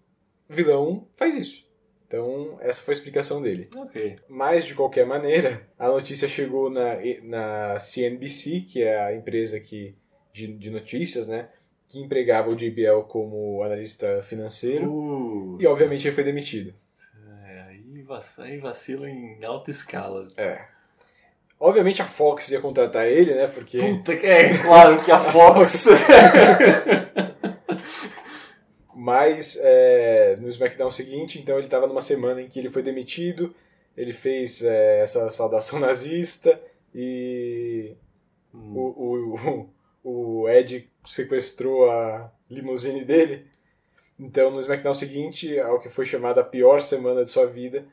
vilão faz isso. Então, essa foi a explicação dele. Ok. Mas, de qualquer maneira, a notícia chegou na, na CNBC, que é a empresa que, de, de notícias, né? Que empregava o JBL como analista financeiro. Uh. E, obviamente, ele foi demitido. Aí, vac- aí vacila em alta escala. É. Obviamente a Fox ia contratar ele, né? Porque. Puta é, claro que a Fox. Mas é, no SmackDown seguinte, então ele estava numa semana em que ele foi demitido, ele fez é, essa saudação nazista e o, o, o Ed sequestrou a limusine dele. Então no SmackDown seguinte, ao que foi chamada a pior semana de sua vida,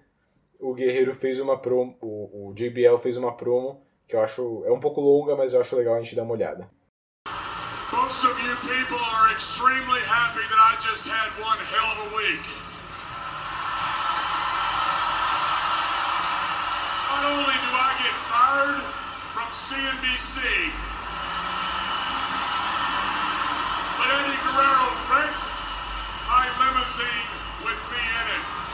o Guerreiro fez uma promo, o, o JBL fez uma promo que eu acho é um pouco longa, mas eu acho legal a gente dar uma olhada. Most of you people are extremely happy that I just had one hell of a week. Not only do I get fired from CNBC, but Eddie Guerrero wrecks my limousine with me in it.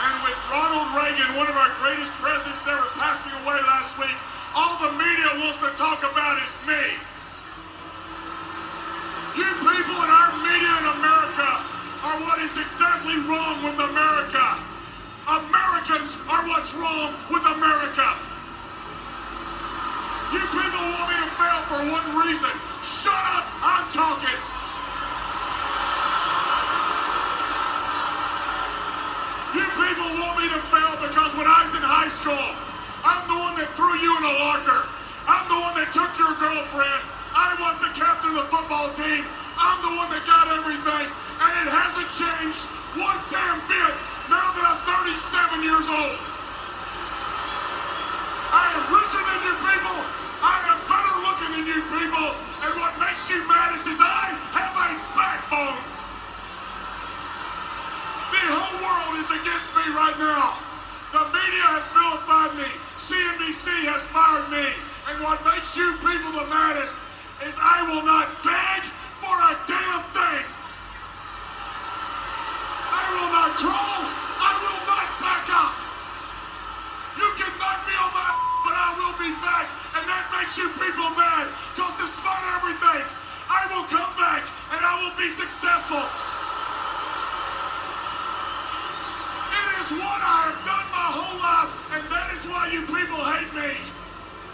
And with Ronald Reagan, one of our greatest presidents ever, passing away last week, all the media wants to talk about is me. You people in our media in America are what is exactly wrong with America. Americans are what's wrong with America. You people want me to fail for one reason. Shut up, I'm talking. You to fail because when I was in high school, I'm the one that threw you in a locker. I'm the one that took your girlfriend. I was the captain of the football team. I'm the one that got everything. And it hasn't changed one damn bit now that I'm 37 years old. I am richer than you people. Me right now. The media has vilified me. CNBC has fired me. And what makes you people the maddest is I will not beg for a damn thing. I will not crawl. I will not back up. You can knock me on my but I will be back. And that makes you people mad. Because despite everything, I will come back and I will be successful. Is what I have done my whole life, and that is why you people hate me.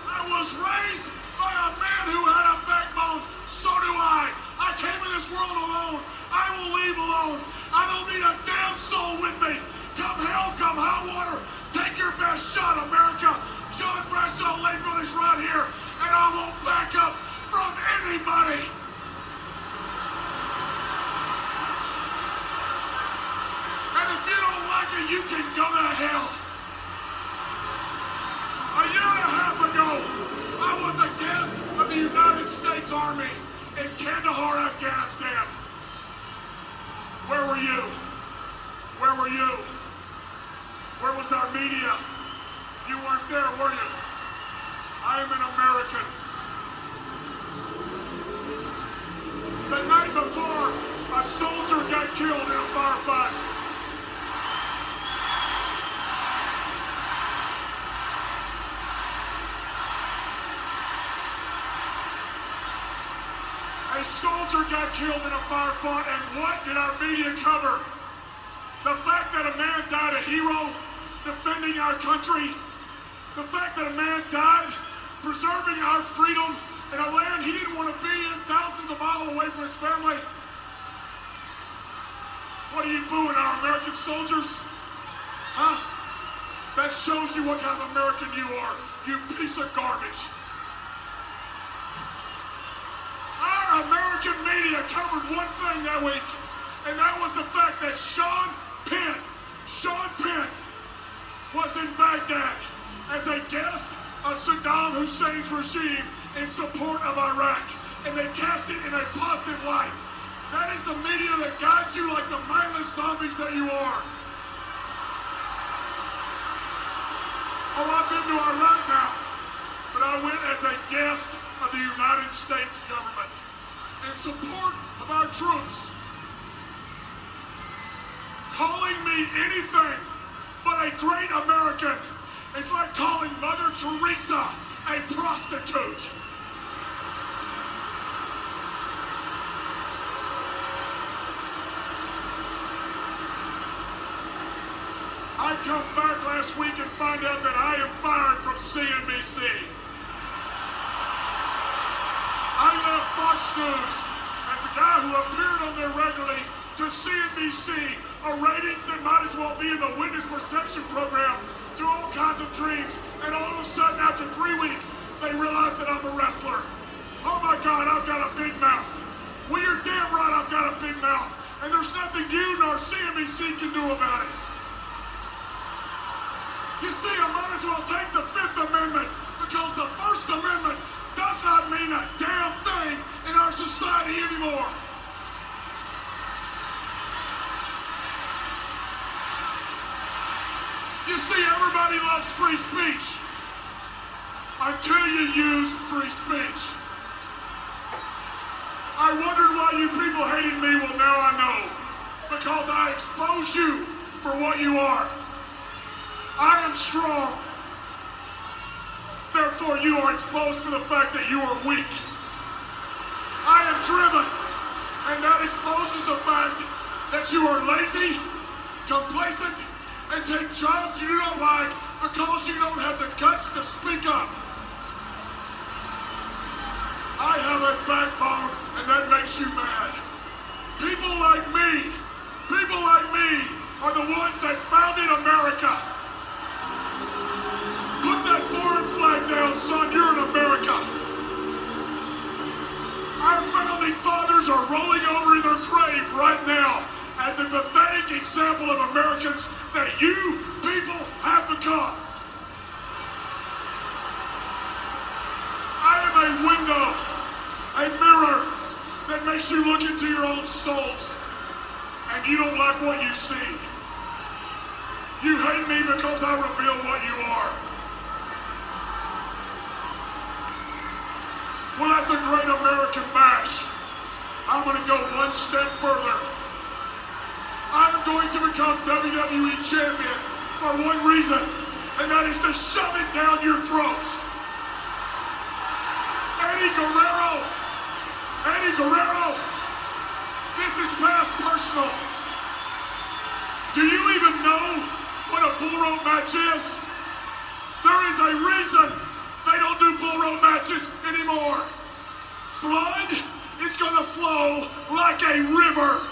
I was raised by a man who had a backbone. So do I. I came in this world alone. I will leave alone. I don't need a damn soul with me. Come hell, come hot water. Take your best shot, America. John Bradshaw Layfield is right here, and I won't back up from anybody. And if it, you can go to hell. A year and a half ago, I was a guest of the United States Army in Kandahar, Afghanistan. Where were you? Where were you? Where was our media? You weren't there, were you? I am an American. The night before, a soldier got killed in a firefight. Soldier got killed in a firefight, and what did our media cover? The fact that a man died a hero defending our country. The fact that a man died preserving our freedom in a land he didn't want to be in thousands of miles away from his family. What are you booing, our American soldiers? Huh? That shows you what kind of American you are, you piece of garbage. Our American media covered one thing that week, and that was the fact that Sean Penn, Sean Penn, was in Baghdad as a guest of Saddam Hussein's regime in support of Iraq, and they cast it in a positive light. That is the media that guides you like the mindless zombies that you are. Oh, I've been to Iraq now, but I went as a guest of the United States government in support of our troops. Calling me anything but a great American is like calling Mother Teresa a prostitute. I come back last week and find out that I am fired from CNBC. I left Fox News as the guy who appeared on there regularly to CNBC, a ratings that might as well be in the witness protection program to all kinds of dreams. And all of a sudden, after three weeks, they realize that I'm a wrestler. Oh my God, I've got a big mouth. Well, you're damn right I've got a big mouth. And there's nothing you nor CNBC can do about it. You see, I might as well take the Fifth Amendment because the First Amendment does not mean a damn thing in our society anymore. You see, everybody loves free speech until you use free speech. I wondered why you people hated me. Well, now I know. Because I expose you for what you are. I am strong. Therefore, you are exposed for the fact that you are weak. I am driven, and that exposes the fact that you are lazy, complacent, and take jobs you do not like because you don't have the guts to speak up. I have a backbone, and that makes you mad. People like me, people like me, are the ones that founded America. Flag down, son. You're in America. Our founding fathers are rolling over in their grave right now at the pathetic example of Americans that you people have become. I am a window, a mirror that makes you look into your own souls, and you don't like what you see. You hate me because I reveal what you are. Well, at the Great American Bash, I'm going to go one step further. I'm going to become WWE Champion for one reason, and that is to shove it down your throats. Eddie Guerrero, Eddie Guerrero, this is past personal. Do you even know what a bull rope match is? There is a reason they don't do bull rope matches anymore. Blood is gonna flow like a river.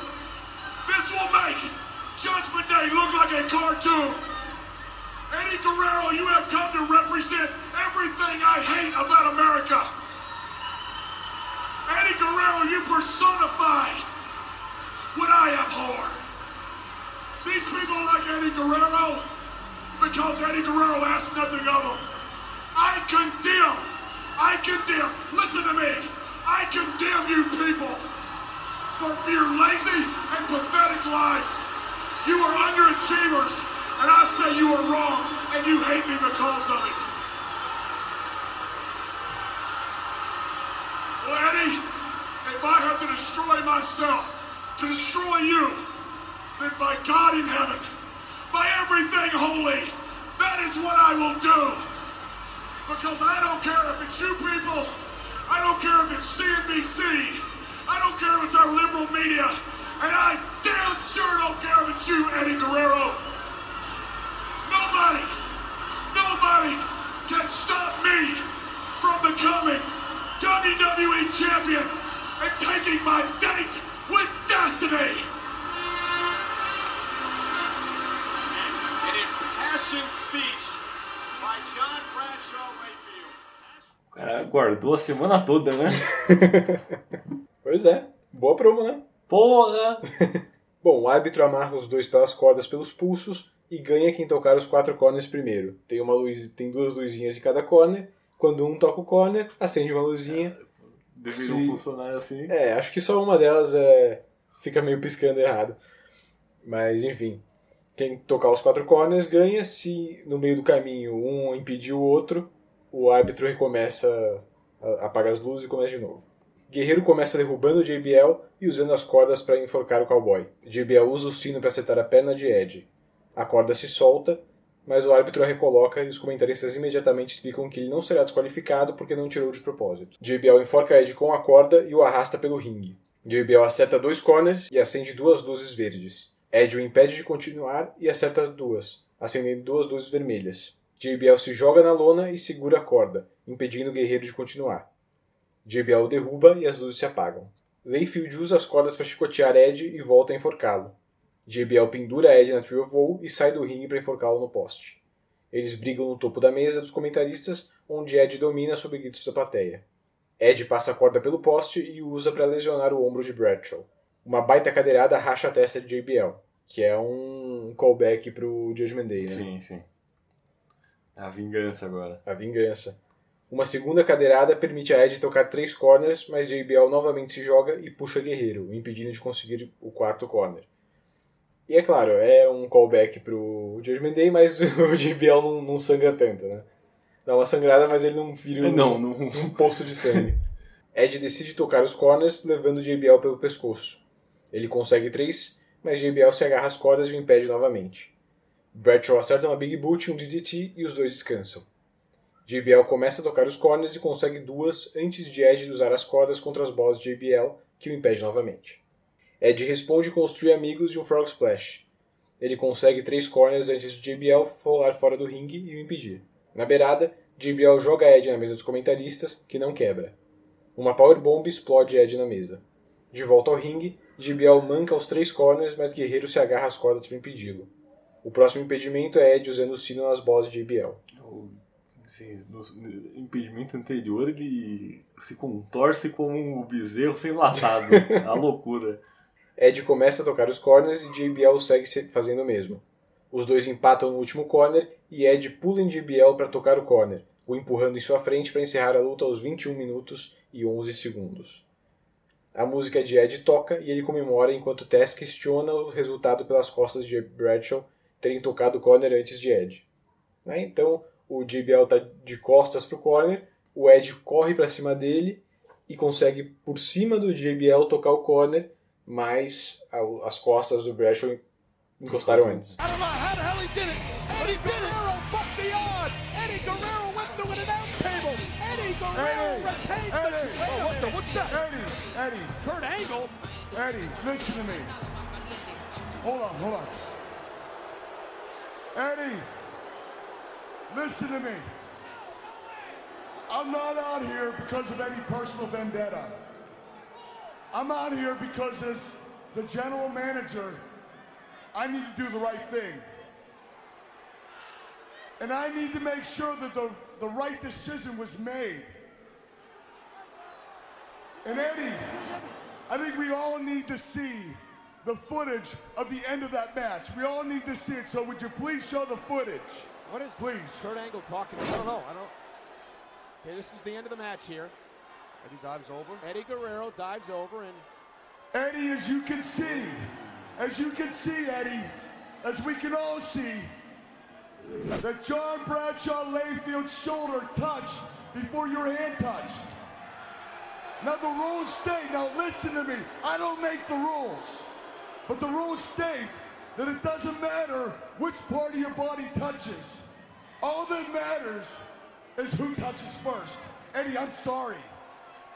This will make Judgment Day look like a cartoon. Eddie Guerrero, you have come to represent everything I hate about America. Eddie Guerrero, you personify what I abhor. These people like Eddie Guerrero because Eddie Guerrero asked nothing of them. I condemn, I condemn, listen to me, I condemn you people for your lazy and pathetic lives. You are underachievers, and I say you are wrong, and you hate me because of it. Well, Eddie, if I have to destroy myself to destroy you, then by God in heaven, by everything holy, that is what I will do. Because I don't care if it's you people, I don't care if it's CNBC, I don't care if it's our liberal media, and I damn sure don't care if it's you, Eddie Guerrero. Nobody, nobody can stop me from becoming WWE Champion and taking my date with Destiny. An impassioned speech cara guardou a semana toda, né? Pois é, boa promo, né? Porra! Bom, o árbitro amarra os dois pelas cordas pelos pulsos e ganha quem tocar os quatro corners primeiro. Tem, uma luz, tem duas luzinhas em cada corner. Quando um toca o corner, acende uma luzinha. deveriam Se- funcionar assim. É, acho que só uma delas é, fica meio piscando errado. Mas enfim, quem tocar os quatro corners ganha. Se no meio do caminho um impedir o outro, o árbitro recomeça, apaga as luzes e começa de novo. Guerreiro começa derrubando JBL e usando as cordas para enforcar o cowboy. JBL usa o sino para acertar a perna de Ed. A corda se solta, mas o árbitro a recoloca e os comentaristas imediatamente explicam que ele não será desqualificado porque não tirou de propósito. JBL enforca Ed com a corda e o arrasta pelo ringue. JBL acerta dois corners e acende duas luzes verdes. Ed o impede de continuar e acerta as duas, acendendo duas luzes vermelhas. JBL se joga na lona e segura a corda, impedindo o guerreiro de continuar. JBL o derruba e as luzes se apagam. Layfield usa as cordas para chicotear Ed e volta a enforcá-lo. JBL pendura Ed na Tree of Woe e sai do ringue para enforcá-lo no poste. Eles brigam no topo da mesa dos comentaristas, onde Ed domina sob gritos da plateia. Ed passa a corda pelo poste e usa para lesionar o ombro de Bradshaw. Uma baita cadeirada racha a testa de JBL, que é um callback pro Judgment Day, né? Sim, sim. A vingança agora. A vingança. Uma segunda cadeirada permite a Ed tocar três corners, mas JBL novamente se joga e puxa Guerreiro, impedindo de conseguir o quarto corner. E é claro, é um callback pro Judgment Day, mas o JBL não, não sangra tanto, né? Dá uma sangrada, mas ele não vira um, Não, não. um poço de sangue. Ed decide tocar os corners, levando JBL pelo pescoço. Ele consegue três, mas JBL se agarra às cordas e o impede novamente. Bradshaw acerta uma Big Boot e um DDT e os dois descansam. JBL começa a tocar os corners e consegue duas antes de Ed usar as cordas contra as bolas de JBL, que o impede novamente. Ed responde com os Three Amigos e um Frog Splash. Ele consegue três corners antes de JBL rolar fora do ringue e o impedir. Na beirada, JBL joga Ed na mesa dos comentaristas, que não quebra. Uma Powerbomb explode Ed na mesa. De volta ao ringue, JBL manca os três corners, mas Guerreiro se agarra às cordas para impedi-lo. O próximo impedimento é Ed usando o sino nas bolas de JBL. Sim, no, impedimento anterior ele se contorce como um bezerro sem laçado. a loucura. Ed começa a tocar os corners e JBL segue se- fazendo o mesmo. Os dois empatam no último corner e Ed pula em JBL para tocar o corner, o empurrando em sua frente para encerrar a luta aos 21 minutos e 11 segundos. A música de Ed toca e ele comemora enquanto Tess questiona o resultado pelas costas de Bradshaw terem tocado o corner antes de Ed. Né, Então o JBL está de costas pro corner, o Ed corre para cima dele e consegue por cima do JBL tocar o corner, mas as costas do Bradshaw encostaram antes. Eddie, Kurt Angle. Eddie, listen to me. Hold on, hold on. Eddie, listen to me. I'm not out here because of any personal vendetta. I'm out here because as the general manager, I need to do the right thing. And I need to make sure that the, the right decision was made. And Eddie, I think we all need to see the footage of the end of that match. We all need to see it. So would you please show the footage? What is Please. Kurt Angle talking? I don't know. I don't. Okay, this is the end of the match here. Eddie dives over. Eddie Guerrero dives over and Eddie, as you can see, as you can see, Eddie, as we can all see, that John Bradshaw Layfield's shoulder touched before your hand touched. Now the rules state, now listen to me, I don't make the rules, but the rules state that it doesn't matter which part of your body touches. All that matters is who touches first. Eddie, I'm sorry.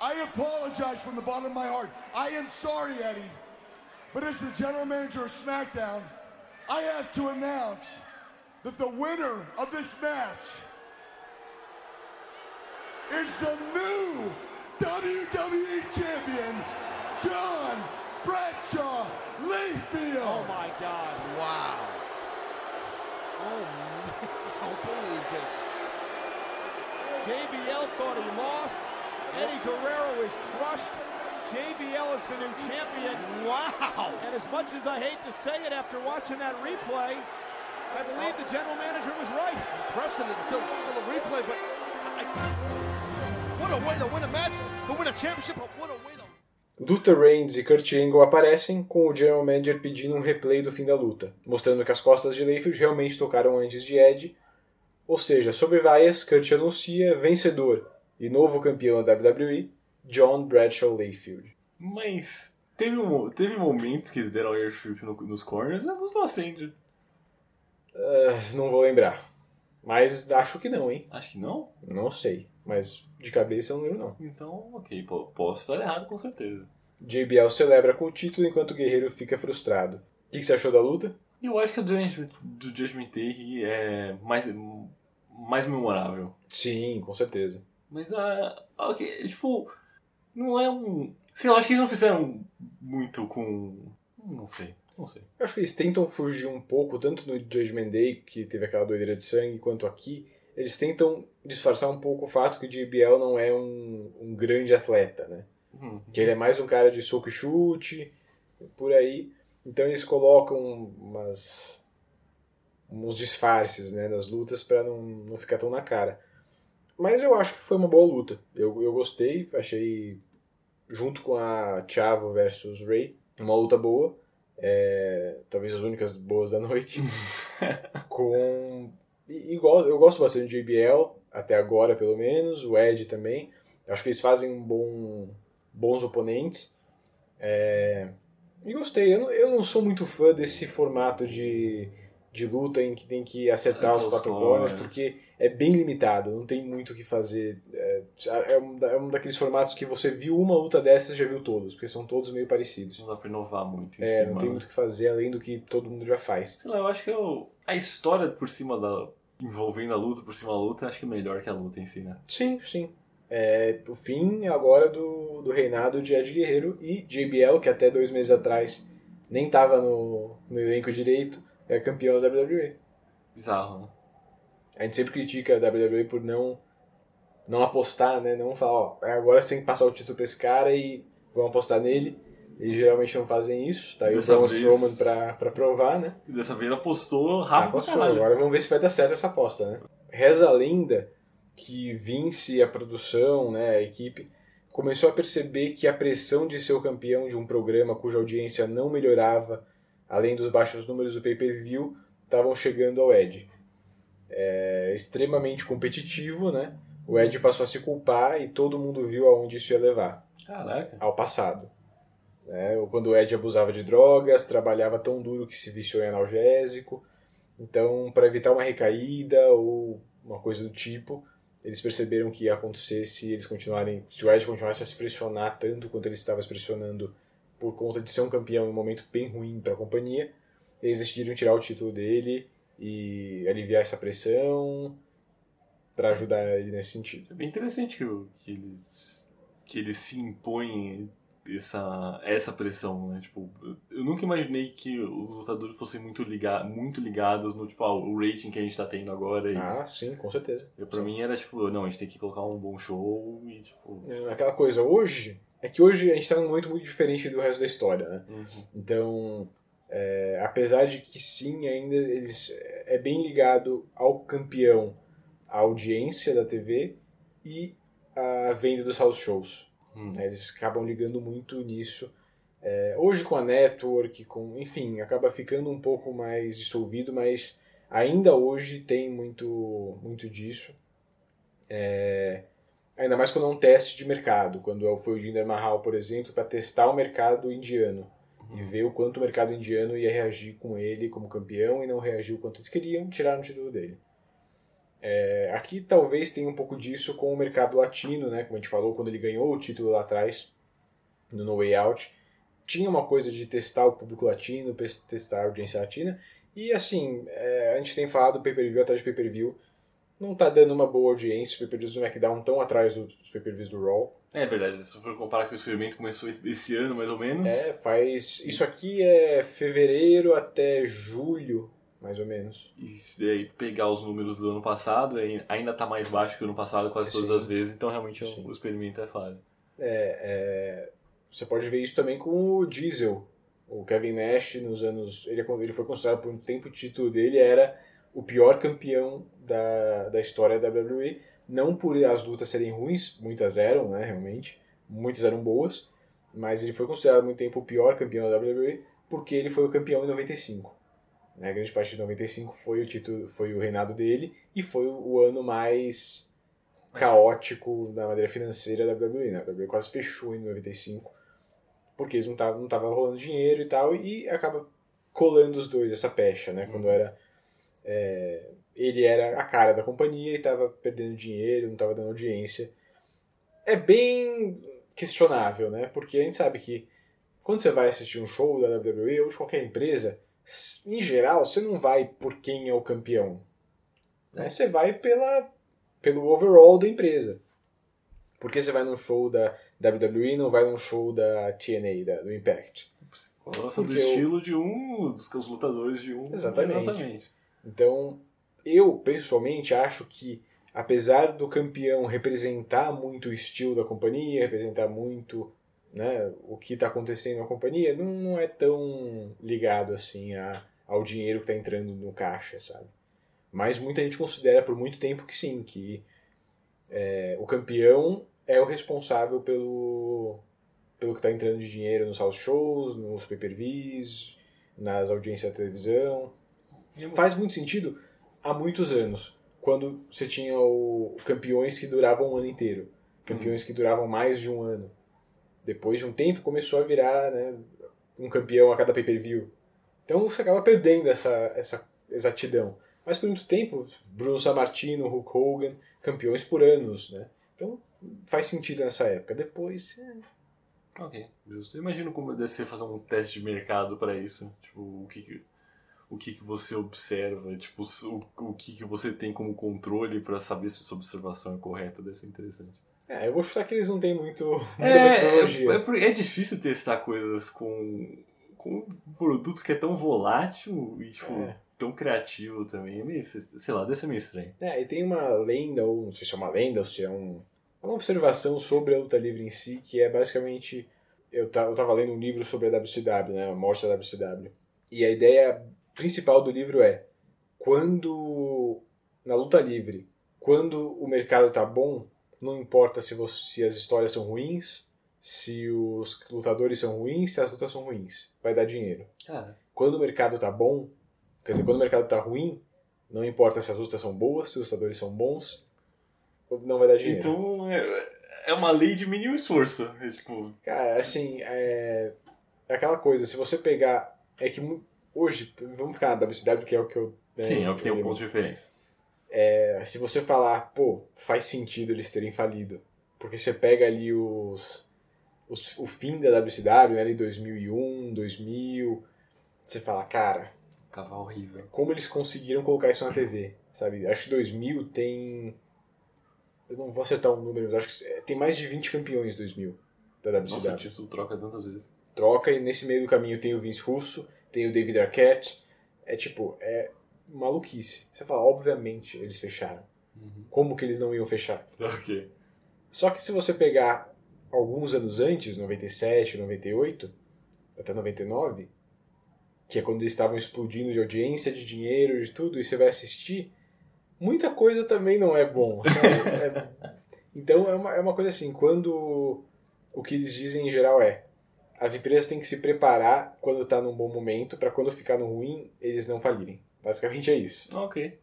I apologize from the bottom of my heart. I am sorry, Eddie. But as the general manager of SmackDown, I have to announce that the winner of this match is the new WWE Champion, John Bradshaw Layfield. oh my God! Wow! Oh, man, I don't believe this. JBL thought he lost. Eddie Guerrero is crushed. JBL is the new champion. Wow! And as much as I hate to say it after watching that replay, I believe the general manager was right. Precedent until the replay, but I, what a way to win a match. to win a championship, but what a way Luther Reigns e Kurt Angle aparecem, com o General Manager pedindo um replay do fim da luta, mostrando que as costas de Layfield realmente tocaram antes de Edge. Ou seja, sobre vaias, Kurt anuncia vencedor e novo campeão da WWE, John Bradshaw Layfield. Mas teve, um, teve momentos que eles deram airstrip no, nos corners, né? Nos Los Angeles. Ah, não vou lembrar. Mas acho que não, hein? Acho que não? Não sei. Mas de cabeça eu não lembro, não. Então, ok, po- posso estar errado com certeza. JBL celebra com o título enquanto o Guerreiro fica frustrado. O que que você achou da luta? Eu acho que a do Judgment, do Judgment Day é mais, mais memorável. Sim, com certeza. Mas a. ok, tipo. Não é um. Sei lá, acho que eles não fizeram muito com. Não sei, não sei. Eu acho que eles tentam fugir um pouco, tanto no Judgment Day, que teve aquela doideira de sangue, quanto aqui. Eles tentam disfarçar um pouco o fato que o JBL não é um, um grande atleta, né? Hum. Que ele é mais um cara de soco e chute, por aí. Então eles colocam umas uns disfarces né, nas lutas para não, não ficar tão na cara. Mas eu acho que foi uma boa luta. Eu, eu gostei, achei junto com a Chavo versus Ray uma luta boa. É, talvez as únicas boas da noite. com igual eu gosto bastante de JBL até agora pelo menos, o Ed também. Acho que eles fazem um bom bons oponentes. É, e gostei. Eu eu não sou muito fã desse formato de, de luta em que tem que acertar os quatro corners. porque é bem limitado, não tem muito o que fazer. É, é, um, é um daqueles formatos que você viu uma luta dessas já viu todos, porque são todos meio parecidos. Não dá pra inovar muito em É, cima. não tem né? muito o que fazer além do que todo mundo já faz. Sei lá, eu acho que eu, a história por cima da. envolvendo a luta por cima da luta, acho que é melhor que a luta em si, né? Sim, sim. É o fim agora do, do reinado de Ed Guerreiro e JBL, que até dois meses atrás nem estava no, no elenco direito, é campeão da WWE. Bizarro, né? A gente sempre critica a WWE por não não apostar, né? Não falar, ó, agora você tem que passar o título pra esse cara e vamos apostar nele. Eles geralmente não fazem isso. Tá aí Dessa o Braun vez- Strowman pra, pra provar, né? E dessa vez ele apostou rápido pra Apostou. caralho. Agora vamos ver se vai dar certo essa aposta, né? Reza a lenda que Vince a produção, né, a equipe, começou a perceber que a pressão de ser o campeão de um programa cuja audiência não melhorava, além dos baixos números do pay-per-view, estavam chegando ao Ed. É extremamente competitivo, né? O Ed passou a se culpar e todo mundo viu aonde isso ia levar. Caraca. Ao passado. Né? Quando o Ed abusava de drogas, trabalhava tão duro que se viciou em analgésico. Então, para evitar uma recaída ou uma coisa do tipo, eles perceberam que ia acontecer se eles continuarem, se o Ed continuasse a se pressionar tanto quanto ele estava se pressionando por conta de ser um campeão em um momento bem ruim para a companhia, eles decidiram tirar o título dele e aliviar essa pressão para ajudar ele nesse sentido. É bem interessante que, que eles que eles se impõem essa essa pressão, né? Tipo, eu- nunca imaginei que os lutadores fossem muito liga, muito ligados no tipo ah, o rating que a gente tá tendo agora. é Ah, sim, com certeza. Eu, pra mim era tipo, não, a gente tem que colocar um bom show e tipo. É, aquela coisa, hoje, é que hoje a gente está num momento muito diferente do resto da história, né? Uhum. Então, é, apesar de que sim, ainda eles é bem ligado ao campeão, a audiência da TV e a venda dos house shows. né? Eles acabam ligando muito nisso. É, hoje com a network, com, enfim, acaba ficando um pouco mais dissolvido, mas ainda hoje tem muito, muito disso. É, ainda mais quando é um teste de mercado, quando foi o Jinder Mahal, por exemplo, para testar o mercado indiano e ver o quanto o mercado indiano ia reagir com ele como campeão e não reagiu o quanto eles queriam, tiraram o título dele. É, aqui talvez tenha um pouco disso com o mercado latino, né? Como a gente falou, quando ele ganhou o título lá atrás, no No Way Out, tinha uma coisa de testar o público latino, testar a audiência latina, e assim, é, a gente tem falado pay-per-view atrás de pay-per-view, não tá dando uma boa audiência, os pay-per-views do SmackDown estão atrás dos pay-per-views do Raw. É verdade, se for comparar que o experimento começou esse ano, mais ou menos. É, faz. Isso aqui é fevereiro até julho, mais ou menos. E se aí pegar os números do ano passado, ainda tá mais baixo que o ano passado quase todas Sim. as vezes, então realmente o- o experimento é falho. É, é, você pode ver isso também com o Diesel. O Kevin Nash, nos anos. Ele, é ele foi considerado por um tempo o título dele era o pior campeão da, da história da WWE. Não por as lutas serem ruins, muitas eram, né, realmente. muitas eram boas, mas ele foi considerado há muito tempo o pior campeão da WWE porque ele foi o campeão em 95. Né? A grande parte de 95 foi o título, foi o reinado dele e foi o ano mais caótico na maneira financeira da WWE. Né? A WWE quase fechou em 95 porque eles não estavam não tava rolando dinheiro e tal e acaba colando os dois essa pecha, né? Quando era é, ele era a cara da companhia e estava perdendo dinheiro, não estava dando audiência. É bem questionável, né? Porque a gente sabe que quando você vai assistir um show da WWE ou de qualquer empresa, em geral, você não vai por quem é o campeão. Né? Você vai pela, pelo overall da empresa. Por que você vai num show da WWE e não vai num show da TNA, da, do Impact? Gosta do Porque eu- estilo de um, dos os lutadores de um. Exatamente. Então, eu pessoalmente acho que, apesar do campeão representar muito o estilo da companhia, representar muito né, o que está acontecendo na companhia, não, não é tão ligado assim a, ao dinheiro que está entrando no caixa, sabe? Mas muita gente considera por muito tempo que sim, que é, o campeão é o responsável pelo, pelo que está entrando de dinheiro nos house shows, nos pay-per-views, nas audiências da televisão. Faz muito sentido há muitos anos, quando você tinha o campeões que duravam um ano inteiro, campeões que duravam mais de um ano. Depois de um tempo começou a virar né, um campeão a cada pay-per-view. Então você acaba perdendo essa, essa exatidão. Mas por muito tempo, Bruno Sammartino, Hulk Hogan, campeões por anos, né? Então faz sentido nessa época. Depois, é, Ok, justo. Eu imagino como deve ser fazer um teste de mercado para isso. Tipo, o que, que- o que, que você observa, tipo, o, o que, que você tem como controle para saber se sua observação é correta. Deve ser interessante. é, eu vou chutar que eles não têm muito, muita É, tecnologia. é, é, é difícil testar coisas com, com um produto que é tão volátil e, tipo, É. tão criativo também. É meio, sei lá, deve ser meio estranho. É, e tem uma lenda, ou não sei se é uma lenda ou se é um, é uma observação sobre a luta livre em si, que é basicamente. Eu, eu tava lendo um livro sobre a WCW, né? A morte da WCW. E a ideia principal do livro é: quando. Na luta livre, quando o mercado tá bom, não importa se, você, se as histórias são ruins, se os lutadores são ruins, se as lutas são ruins. Vai dar dinheiro. Cara, Quando o mercado tá bom, quer dizer, quando o mercado tá ruim, não importa se as lutas são boas, se os lutadores são bons, não vai dar dinheiro. então é, é uma lei de mínimo esforço. É, tipo, Cara, assim, é... é aquela coisa, se você pegar. É que hoje, vamos ficar na WCW, que é o que eu. né, sim, é o que tem um eu- ponto de referência. É, se você falar, pô, faz sentido eles terem falido. Porque você pega ali os. os o fim da WCW, né, ali 2001, 2000. Você fala, cara, Tava horrível. como eles conseguiram colocar isso na TV, sabe? Acho que 2000 tem. Eu não vou acertar o número, mas acho que tem mais de 20 campeões 2000 da WCW. Nossa, o título troca tantas vezes. Troca e nesse meio do caminho tem o Vince Russo, tem o David Arquette. É tipo, é maluquice. Você fala, obviamente eles fecharam. Como que eles não iam fechar? Ok. Só que se você pegar alguns anos antes, 97, 98, até 99, que é quando eles estavam explodindo de audiência, de dinheiro, de tudo, e você vai assistir, muita coisa também não é bom. É- então é uma, é uma coisa assim, quando o que eles dizem em geral é as empresas têm que se preparar quando está num bom momento, para quando ficar no ruim, eles não falirem. Basicamente é isso. Ok.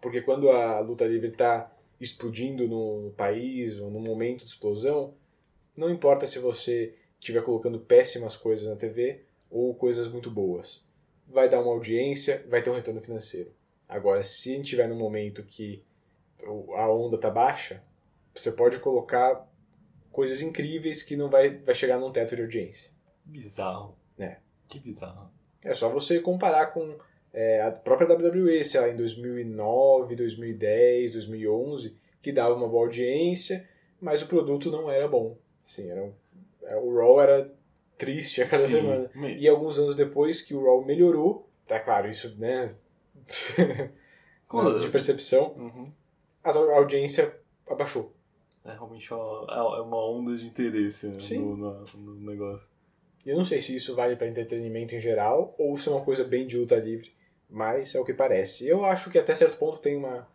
Porque quando a luta livre está explodindo no país ou no momento de explosão, não importa se você estiver colocando péssimas coisas na TV ou coisas muito boas. Vai dar uma audiência, vai ter um retorno financeiro. Agora, se a gente estiver num momento que a onda está baixa, você pode colocar coisas incríveis que não vai, vai chegar num teto de audiência. Bizarro. É. Que bizarro. É só você comparar com é, a própria WWE, sei lá, em 2009, 2010, 2011, que dava uma boa audiência, mas o produto não era bom. Assim, era, um- é, o Raw era triste a cada Sim, semana. E alguns anos depois que o Raw melhorou, tá claro, isso, né, de percepção, Uhum. a audiência abaixou. É realmente é uma onda de interesse né, no, no- no negócio. Eu não sei se isso vale para entretenimento em geral ou se é uma coisa bem de luta livre, mas é o que parece. Eu acho que até certo ponto tem uma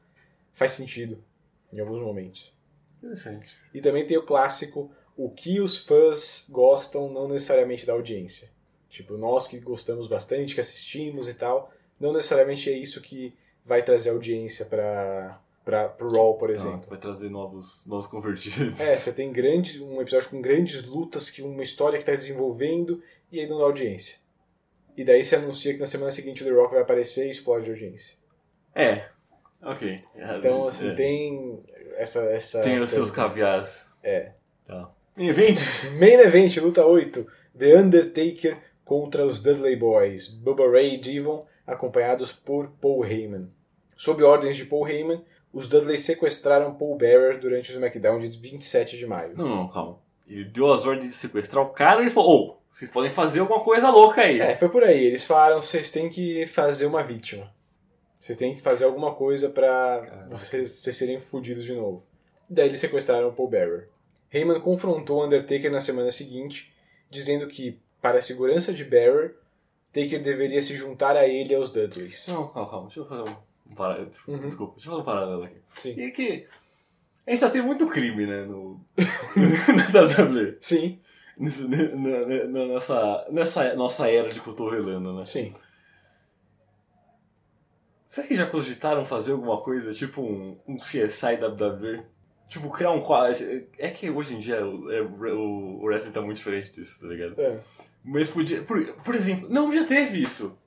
faz sentido em alguns momentos. Interessante. E também tem o clássico, o que os fãs gostam não necessariamente da audiência. Tipo, nós que gostamos bastante, que assistimos e tal, não necessariamente é isso que vai trazer audiência para para pro Raw, por exemplo. Ah, vai trazer novos, novos convertidos. É, você tem grande, um episódio com grandes lutas, que uma história que está desenvolvendo e aí não dá audiência. E daí você anuncia que na semana seguinte o The Rock vai aparecer e explode a audiência. É, ok. Então, assim, É. tem essa... essa Tem os seus caviares. É. Tá. Main event. Main Event, luta 8. The Undertaker contra os Dudley Boys. Bubba Ray e Devon, acompanhados por Paul Heyman. Sob ordens de Paul Heyman, os Dudley sequestraram Paul Bearer durante o SmackDown de 27 de maio. Não, não, calma. Ele deu as ordens de sequestrar o cara e ele falou: Ô, vocês podem fazer alguma coisa louca aí. É, foi por aí. Eles falaram: vocês têm que fazer uma vítima. Vocês têm que fazer alguma coisa pra vocês, vocês serem fodidos de novo. Daí eles sequestraram o Paul Bearer. Heyman confrontou o Undertaker na semana seguinte, dizendo que, para a segurança de Bearer, Taker deveria se juntar a ele e aos Dudleys. Não, calma, calma. Deixa eu fazer um, um paralelo. Desculpa, Uhum. desculpa, deixa eu fazer um paralelo aqui. Sim. E que a gente tá tendo muito crime, né, no... na WWE. Sim. Nesse- na, nossa, nessa nossa era de cotovelando, né? Sim. Será que já cogitaram fazer alguma coisa, tipo um, um CSI WWE? Tipo, criar um quadro. É que hoje em dia o, é- o, o wrestling tá muito diferente disso, tá ligado? É. Mas podia. Por, por exemplo, não, já teve isso.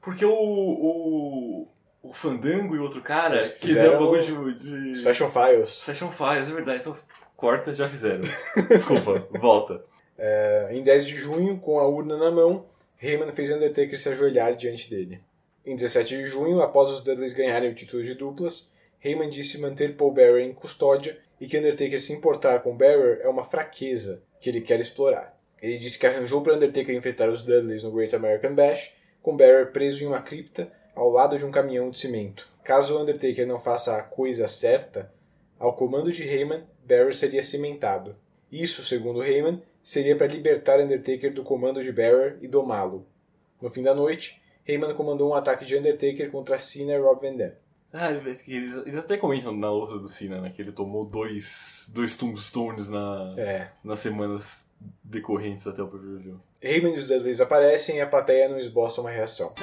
Porque o. O, o Fandango e o outro cara Eles fizeram um fizeram bagulho de. de... Fashion Files. Fashion Files, é verdade. Então, corta, já fizeram. Desculpa, volta. É, em 10 de junho, com a urna na mão, Heyman fez Undertaker se ajoelhar diante dele. Em 17 de junho, após os Dudleys ganharem o título de duplas, Heyman disse manter Paul Bearer em custódia e que Undertaker se importar com Bearer é uma fraqueza que ele quer explorar. Ele disse que arranjou para Undertaker enfrentar os Dudleys no Great American Bash, com Bearer preso em uma cripta ao lado de um caminhão de cimento. Caso Undertaker não faça a coisa certa, ao comando de Heyman, Bearer seria cimentado. Isso, segundo Heyman, seria para libertar Undertaker do comando de Bearer e domá-lo. No fim da noite, Heyman comandou um ataque de Undertaker contra Cena e Rob Van Dam. Ah, eles, eles até comentam na luta do Cena, né? Que ele tomou dois, dois tombstones na, É. nas semanas decorrentes até o pay-per-view. Heyman e os Dudleys aparecem e a plateia não esboça uma reação.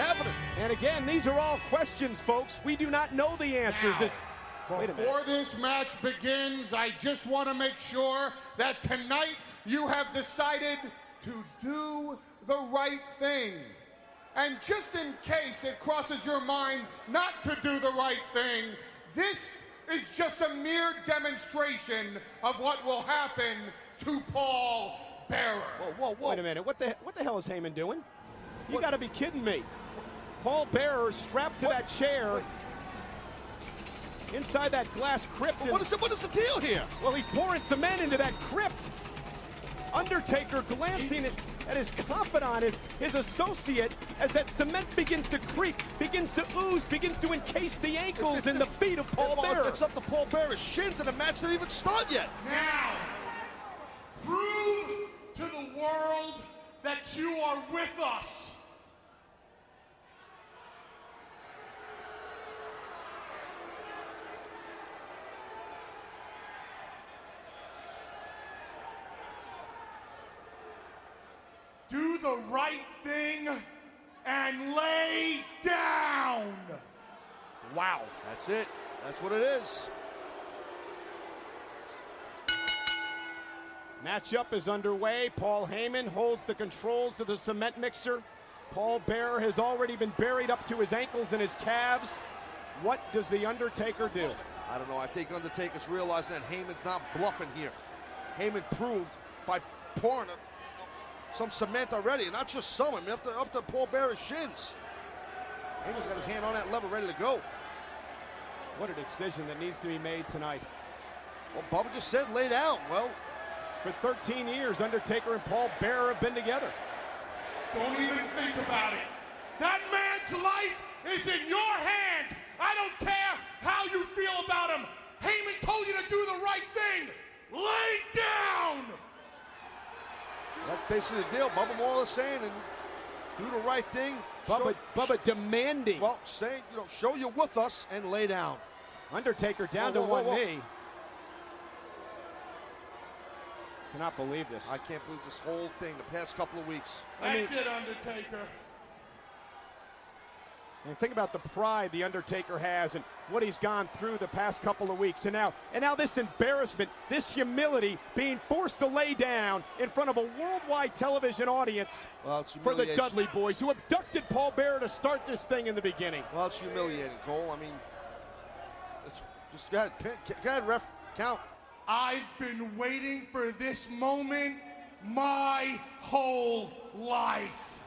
And again, these are all questions, folks. We do not know the answers. This- Wait a minute. Before this match begins, I just want to make sure that tonight you have decided to do the right thing. And just in case it crosses your mind not to do the right thing, this is just a mere demonstration of what will happen to Paul Bearer. Whoa, whoa, whoa. Wait a minute. What the what the hell is Heyman doing? You got to be kidding me. Paul Bearer strapped to that chair inside that glass crypt. what, is the, what is the deal here? Well, he's pouring cement into that crypt. Undertaker glancing at, at his confidant, his, his associate, as that cement begins to creep, begins to ooze, begins to encase the ankles and the feet of Paul Bearer. It's up to Paul Bearer's shins, and the match didn't even start yet. Now, prove to the world that you are with us. Do the right thing and lay down. Wow, that's it. That's what it is. Matchup is underway. Paul Heyman holds the controls to the cement mixer. Paul Bearer has already been buried up to his ankles and his calves. What does The Undertaker do? I don't know. I think Undertaker's realizing that Heyman's not bluffing here. Heyman proved by pouring some cement already, not just some, I mean, up to, up to Paul Bearer's shins. Heyman's got his hand on that lever, ready to go. What a decision that needs to be made tonight. Well, Bubba just said lay down. Well, For 13 years, Undertaker and Paul Bearer have been together. Don't even think about it. That man's life is in your hands. I don't care how you feel about him. Heyman told you to do the right thing. Lay down. that's basically the deal. Bubba more or less saying, and do the right thing. Bubba, Show- Bubba demanding. Well, saying, you know, show you're with us and lay down. Undertaker down Whoa, to whoa, one whoa, whoa. knee. Cannot believe this. I can't believe this whole thing, the past couple of weeks. I mean- That's it, Undertaker. And think about the pride the Undertaker has and what he's gone through the past couple of weeks. And now and now this embarrassment, this humility being forced to lay down in front of a worldwide television audience Well, it's for the. Dudley boys who abducted Paul Bearer to start this thing in the beginning. Well, it's humiliating, Cole. I mean, just go ahead, go ahead, ref, count. I've been waiting for this moment my whole life.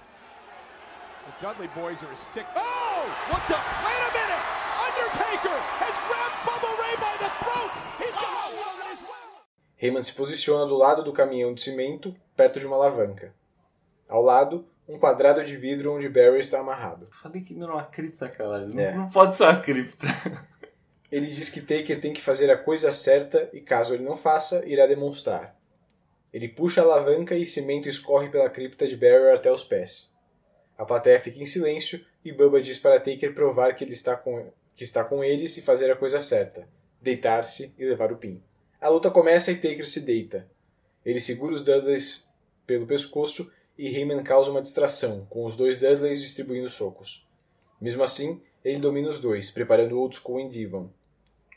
The Dudley boys are sick. Oh! What the? Wait a minute! Undertaker has grabbed Bubba Ray by the throat! He's got as well! Heyman se posiciona do lado do caminhão de cimento, perto de uma alavanca. Ao lado, um quadrado de vidro onde Barry está amarrado. Falei que não era uma cripta, caralho. Não, É. não pode ser uma cripta. Ele diz que Taker tem que fazer a coisa certa e, caso ele não faça, irá demonstrar. Ele puxa a alavanca e cimento escorre pela cripta de Barry até os pés. A plateia fica em silêncio e Bubba diz para Taker provar que ele está com, que está com eles e fazer a coisa certa, deitar-se e levar o pin. A luta começa e Taker se deita. Ele segura os Dudleys pelo pescoço e Heyman causa uma distração, com os dois Dudleys distribuindo socos. Mesmo assim, ele domina os dois, preparando Old School em Devon.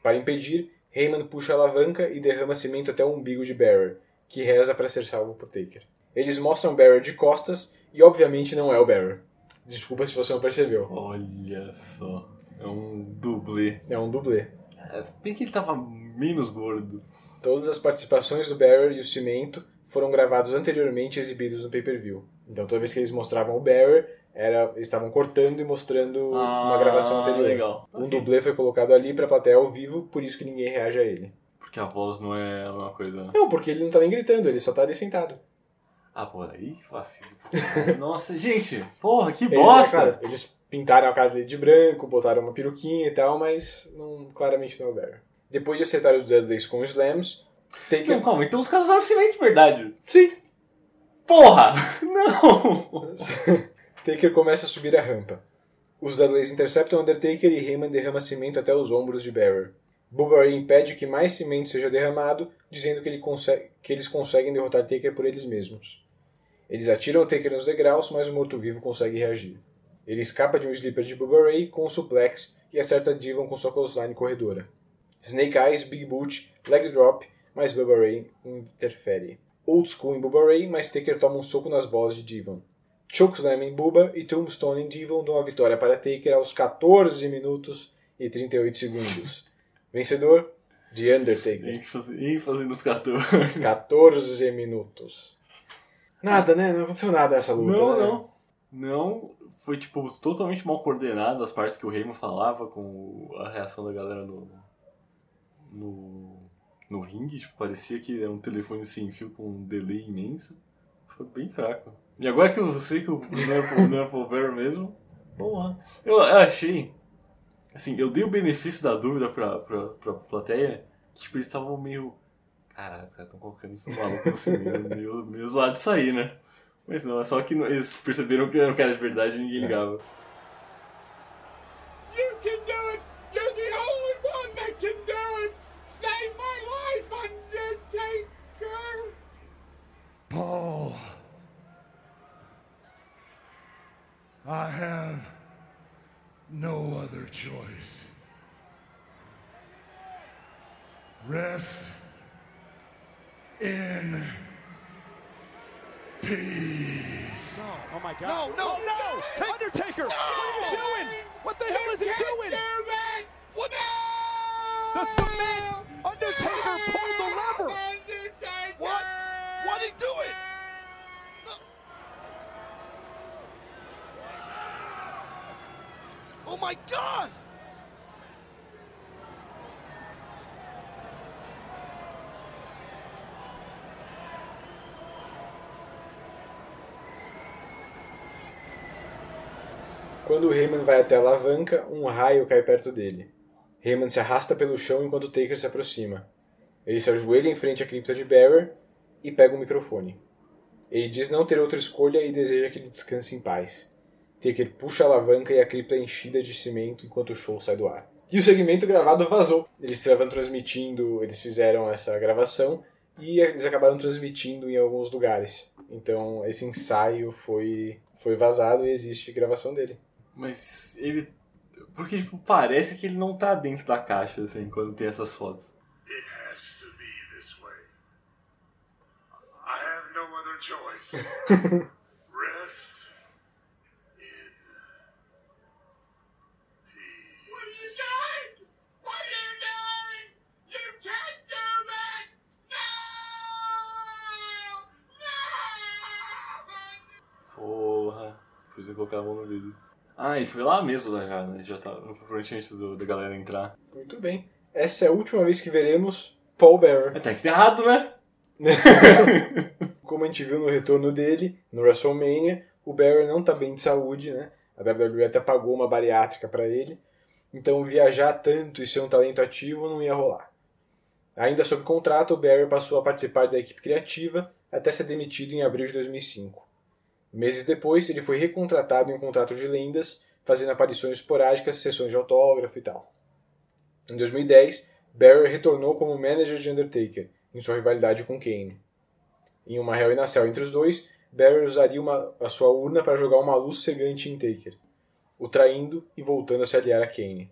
Para impedir, Heyman puxa a alavanca e derrama cimento até o umbigo de Barrer, que reza para ser salvo por Taker. Eles mostram Barrer de costas e obviamente não é o Barrer. Desculpa se você não percebeu. Olha só. É um dublê. É um dublê. É, bem que ele tava menos gordo. Todas as participações do Barrer e o cimento foram gravados anteriormente e exibidos no pay-per-view. Então toda vez que eles mostravam o Barrer, era, eles estavam cortando e mostrando uma Ah, gravação anterior. legal. Um dublê foi colocado ali pra plateia ao vivo, por isso que ninguém reage a ele. Porque a voz não é uma coisa. né? Não, porque ele não tá nem gritando, ele só tá ali sentado. Ah, por aí fácil. Nossa, gente, porra, que Eles, bosta! é claro, eles pintaram a cara dele de branco, botaram uma peruquinha e tal, mas não, claramente não é o Barry. Depois de acertar os Dudleys com os Slams, Taker... Não, calma, então os caras usaram cimento de verdade. Sim. Porra! Não! Taker começa a subir a rampa. Os Dudleys interceptam Undertaker e Heyman derrama cimento até os ombros de Barrer. Bubba Ray impede que mais cimento seja derramado, dizendo que, ele que eles conseguem derrotar Taker por eles mesmos. Eles atiram o Taker nos degraus, mas o morto-vivo consegue reagir. Ele escapa de um sleeper de Bubba com um suplex e acerta Devon com sua clothesline corredora. Snake Eyes, Big Boot, Leg Drop, mas Bubba interfere. Old School em Bubba mas Taker toma um soco nas bolas de Devon. Chokeslam em Bubba e Tombstone em Devon dão a vitória para Taker aos 14 minutos e 38 segundos. Vencedor, The Undertaker. ênfase, ênfase nos 14. 14 minutos. Nada, né? Não aconteceu nada nessa luta. Não, né? não. Não, foi tipo totalmente mal coordenado as partes que o Raymond falava com a reação da galera no. no. no ringue. Tipo, parecia que era um telefone sem fio com um delay imenso. Foi bem fraco. E agora que eu sei que o pro Barry mesmo, vamos lá. Eu, eu achei. Assim, eu dei o benefício da dúvida pra, pra, pra plateia, que tipo, eles estavam meio. Caralho, cara, estão colocando isso maluco assim, meio, meio, meio zoado de sair, né? Mas não, é só que eles perceberam que era um cara de verdade e ninguém ligava. You can do it! You're the only one that can do it! Save my life, Undertaker! Paul, I have no other choice. Rest in peace. Oh my God. No, no, Oh, no! Undertaker! What are you doing? What the hell is he doing? What? The cement! Undertaker pulled the lever! What? What'd he do it? Oh my god! Quando Heyman vai até a alavanca, um raio cai perto dele. Heyman se arrasta pelo chão enquanto Taker se aproxima. Ele se ajoelha em frente à cripta de Barrer e pega o microfone. Ele diz não ter outra escolha e deseja que ele descanse em paz. Taker puxa a alavanca e a cripta é enchida de cimento enquanto o show sai do ar. E o segmento gravado vazou. Eles estavam transmitindo, eles fizeram essa gravação e eles acabaram transmitindo em alguns lugares. Então esse ensaio foi, foi vazado e existe gravação dele. Mas ele. Porque, tipo, parece que ele não tá dentro da caixa, assim, quando tem essas fotos. It has to be this way. I have no other choice. Precisa colocar a mão no vidro. Ah, e foi lá mesmo, né, cara? Já tá provavelmente antes do- da galera entrar. Muito bem. Essa é a última vez que veremos Paul Bearer. Tá que errado, né? Como a gente viu no retorno dele, no WrestleMania, o Bearer não tá bem de saúde, né? A WWE até pagou uma bariátrica para ele. Então viajar tanto e ser um talento ativo não ia rolar. Ainda sob contrato, o Bearer passou a participar da equipe criativa até ser demitido em abril de 2005. Meses depois, ele foi recontratado em um contrato de lendas, fazendo aparições esporádicas, sessões de autógrafo e tal. Em 2010, Bearer retornou como manager de Undertaker, em sua rivalidade com Kane. Em uma Hell in a Cell entre os dois, Bearer usaria uma- a sua urna para jogar uma luz cegante em Taker, o traindo e voltando a se aliar a Kane.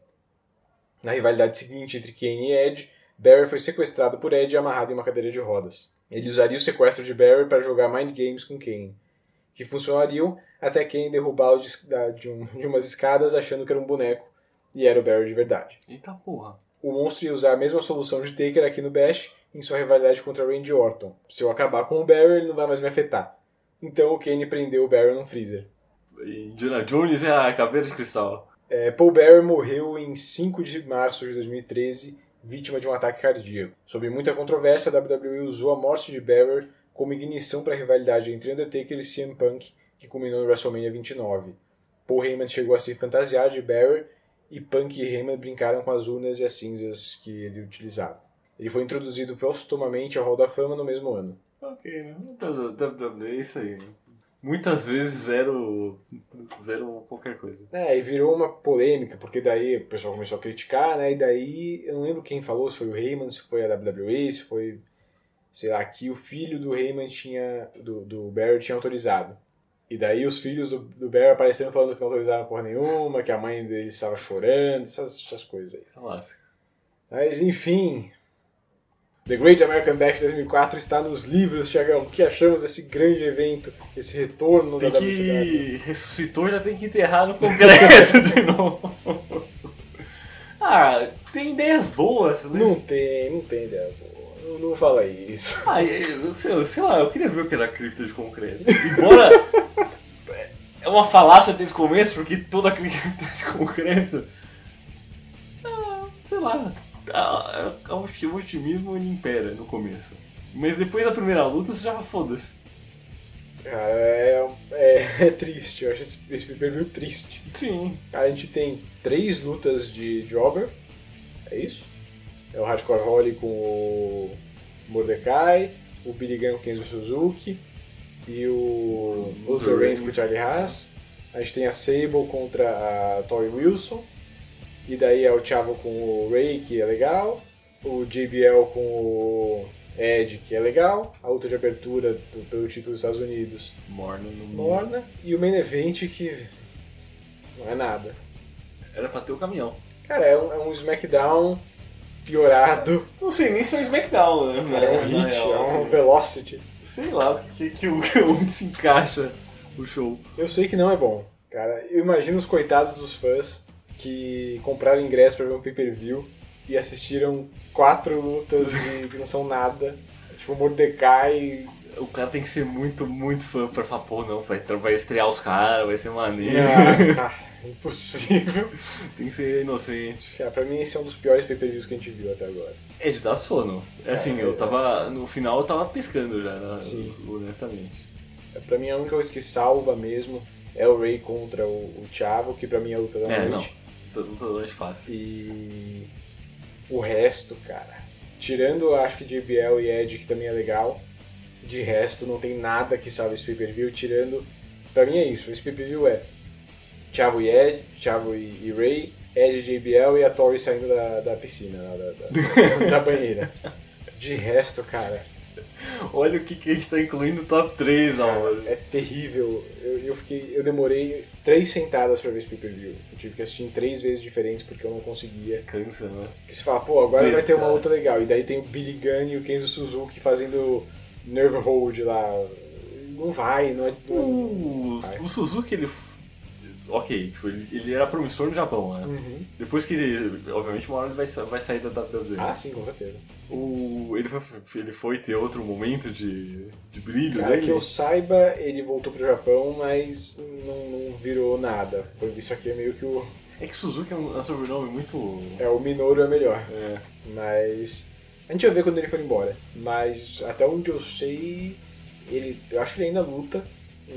Na rivalidade seguinte entre Kane e Edge, Bearer foi sequestrado por Edge e amarrado em uma cadeira de rodas. Ele usaria o sequestro de Bearer para jogar Mind Games com Kane, que funcionariam até Kane derrubá-lo de, de, um- de umas escadas achando que era um boneco e era o Bearer de verdade. Eita porra. O monstro ia usar a mesma solução de Taker aqui no Bash em sua rivalidade contra Randy Orton. Se eu acabar com o Bearer, ele não vai mais me afetar. Então o Kane prendeu o Bearer no freezer. E Indiana Jones é a caveira de cristal. É, Paul Bearer morreu em 5 de março de 2013, vítima de um ataque cardíaco. Sob muita controvérsia, a WWE usou a morte de Bearer como ignição para a rivalidade entre Undertaker e CM Punk, que culminou no WrestleMania 29. Paul Heyman chegou a se fantasiar de Bearer e Punk e Heyman brincaram com as urnas e as cinzas que ele utilizava. Ele foi introduzido postumamente ao Hall da Fama no mesmo ano. Ok, né? WWE é isso aí. né? Muitas vezes zero. zero qualquer coisa. É, e virou uma polêmica, porque daí o pessoal começou a criticar, né? E daí, eu não lembro quem falou, se foi o Heyman, se foi a WWE, se foi, sei lá, que o filho do Heyman tinha, do, do Barry tinha autorizado. E daí os filhos do, do Barry apareceram falando que não autorizaram porra nenhuma, que a mãe deles estava chorando, essas, essas coisas aí. Clássico. Mas enfim, The Great American Bash 2004 está nos livros, Thiagão. O que achamos desse grande evento, esse retorno Tem da que. WCW? Ressuscitou, já tem que enterrar no concreto de novo. Ah, tem ideias boas, mas. Não tem, não tem ideia boa. Não, não fala isso. Ah, eu, sei, sei lá, eu queria ver o que era cripta de concreto. Embora. é uma falácia desde o começo, porque toda cripta de concreto. Ah, sei lá. ah, é- O otimismo ele impera no começo. Mas depois da primeira luta você já foda-se. Cara, é, é, é triste, eu acho esse, esse pay-per-view triste. Sim. A gente tem três lutas de Jobber, é isso? É o Hardcore Holly com o Mordecai, o Billy Gunn com o Kenzo Suzuki e o Luther Reigns com o Charlie Haas. A gente tem a Sable contra a Tori Wilson. E daí é o Chavo com o Ray, que é legal. O JBL com o Ed, que é legal. A luta de abertura do- pelo título dos Estados Unidos. Morna no Morna. E o main event que não é nada. Era pra ter o caminhão. Cara, é um, é um SmackDown piorado. Não sei nem se é um SmackDown, né? É um Na hit, real, é um assim. Velocity. Sei lá que, que, o- onde se encaixa o show. Eu sei que não é bom. Cara, eu imagino os coitados dos fãs que compraram ingresso pra ver um pay-per-view e assistiram quatro lutas que não são nada. Tipo, Mordecai. O cara tem que ser muito, muito fã pra falar, pô, não, vai, vai estrear os caras, vai ser maneiro. Ah, impossível. tem que ser inocente. Cara, pra mim esse é um dos piores pay-per-views que a gente viu até agora. É de dar sono. É assim, eu é- tava. No final eu tava pescando já, né, Sim. honestamente. Pra mim a única coisa que salva mesmo é o Ray contra o, o Chavo, que pra mim é luta da É, não. Luta da noite fácil. E o resto, cara. Tirando, acho que JBL e Ed, que também é legal. De resto, não tem nada que salve esse pay-per-view. Tirando. Pra mim é isso. Esse pay-per-view é Chavo e Ed, Chavo e, e Ray, Ed e JBL e a Tori saindo da, da piscina, da, da, da banheira. De resto, cara. Olha o que, que a gente tá incluindo no top 3, ó. É terrível. Eu, eu fiquei. Eu demorei três sentadas pra ver esse pay-per-view. Eu tive que assistir em três vezes diferentes porque eu não conseguia. Cansa, né? Porque você fala, pô, agora vai ter uma cara. outra legal. E daí tem o Billy Gunn e o Kenzo Suzuki fazendo Nerve Hold lá. Não vai, não é. não- O, vai. o Suzuki, ele. Ok, tipo, ele, ele era promissor no Japão, né? Uhum. Depois que ele. Obviamente, uma hora ele vai, vai sair da WWE. Ah, sim, com certeza. O, ele, foi, ele foi ter outro momento de, de brilho Cara, dele. que eu saiba, ele voltou pro Japão, mas não, não virou nada. Foi, isso aqui é meio que o. É que Suzuki é um, é um sobrenome muito. É, o Minoru é melhor. É. Mas. A gente vai ver quando ele for embora. Mas até onde eu sei, ele. Eu acho que ele ainda luta,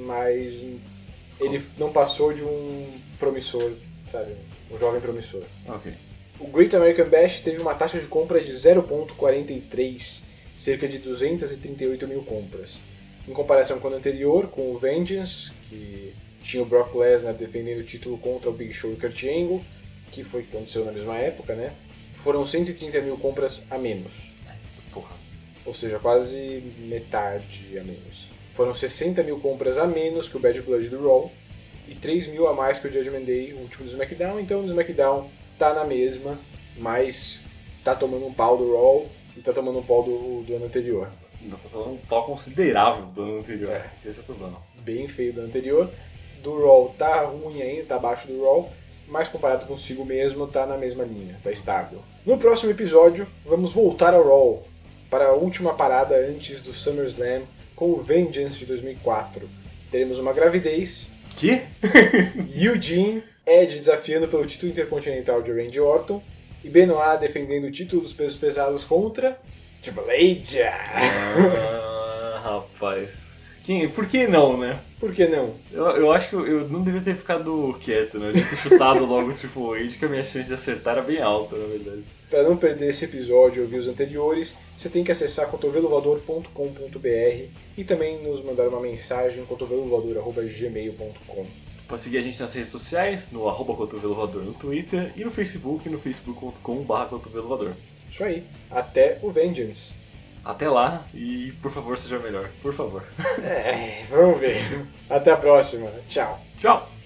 mas ele não passou de um promissor, sabe? Um jovem promissor. Ok. O Great American Bash teve uma taxa de compras de 0.43, cerca de 238 mil compras. Em comparação com o anterior, com o Vengeance, que tinha o Brock Lesnar defendendo o título contra o Big Show e o Kurt Angle, que foi que aconteceu na mesma época, né? Foram 130 mil compras a menos. Porra. Ou seja, quase metade a menos. Foram 60 mil compras a menos que o Bad Blood do Raw e 3 mil a mais que o Judgment Day, o último do SmackDown. Então o SmackDown tá na mesma, mas tá tomando um pau do Raw e tá tomando um pau do, do ano anterior. Ainda tá tomando um pau considerável do ano anterior. Esse é o problema. Bem feio do ano anterior. Do Raw tá ruim ainda, tá abaixo do Raw, mas comparado consigo mesmo, tá na mesma linha, tá estável. No próximo episódio, vamos voltar ao Raw para a última parada antes do SummerSlam com o Vengeance de 2004. Teremos uma gravidez. Que? Eugene, Edge desafiando pelo título intercontinental de Randy Orton e Benoit defendendo o título dos pesos pesados contra Triple H. Ah, rapaz. Quem, por que não, né? Por que não? Eu, eu acho que eu, eu não devia ter ficado quieto, né? Eu devia ter chutado logo o Triple H, que a minha chance de acertar era bem alta, na verdade. Para não perder esse episódio e ouvir os anteriores, você tem que acessar cotovelovador.com.br e também nos mandar uma mensagem cotovelovador.gmail.com. Pode seguir a gente nas redes sociais, no arroba Cotovelo Voador no Twitter e no Facebook, no facebook.com.br Cotovelo Voador. Isso aí. Até o Vengeance. Até lá e por favor seja melhor. Por favor. É, vamos ver. Até a próxima. Tchau. Tchau.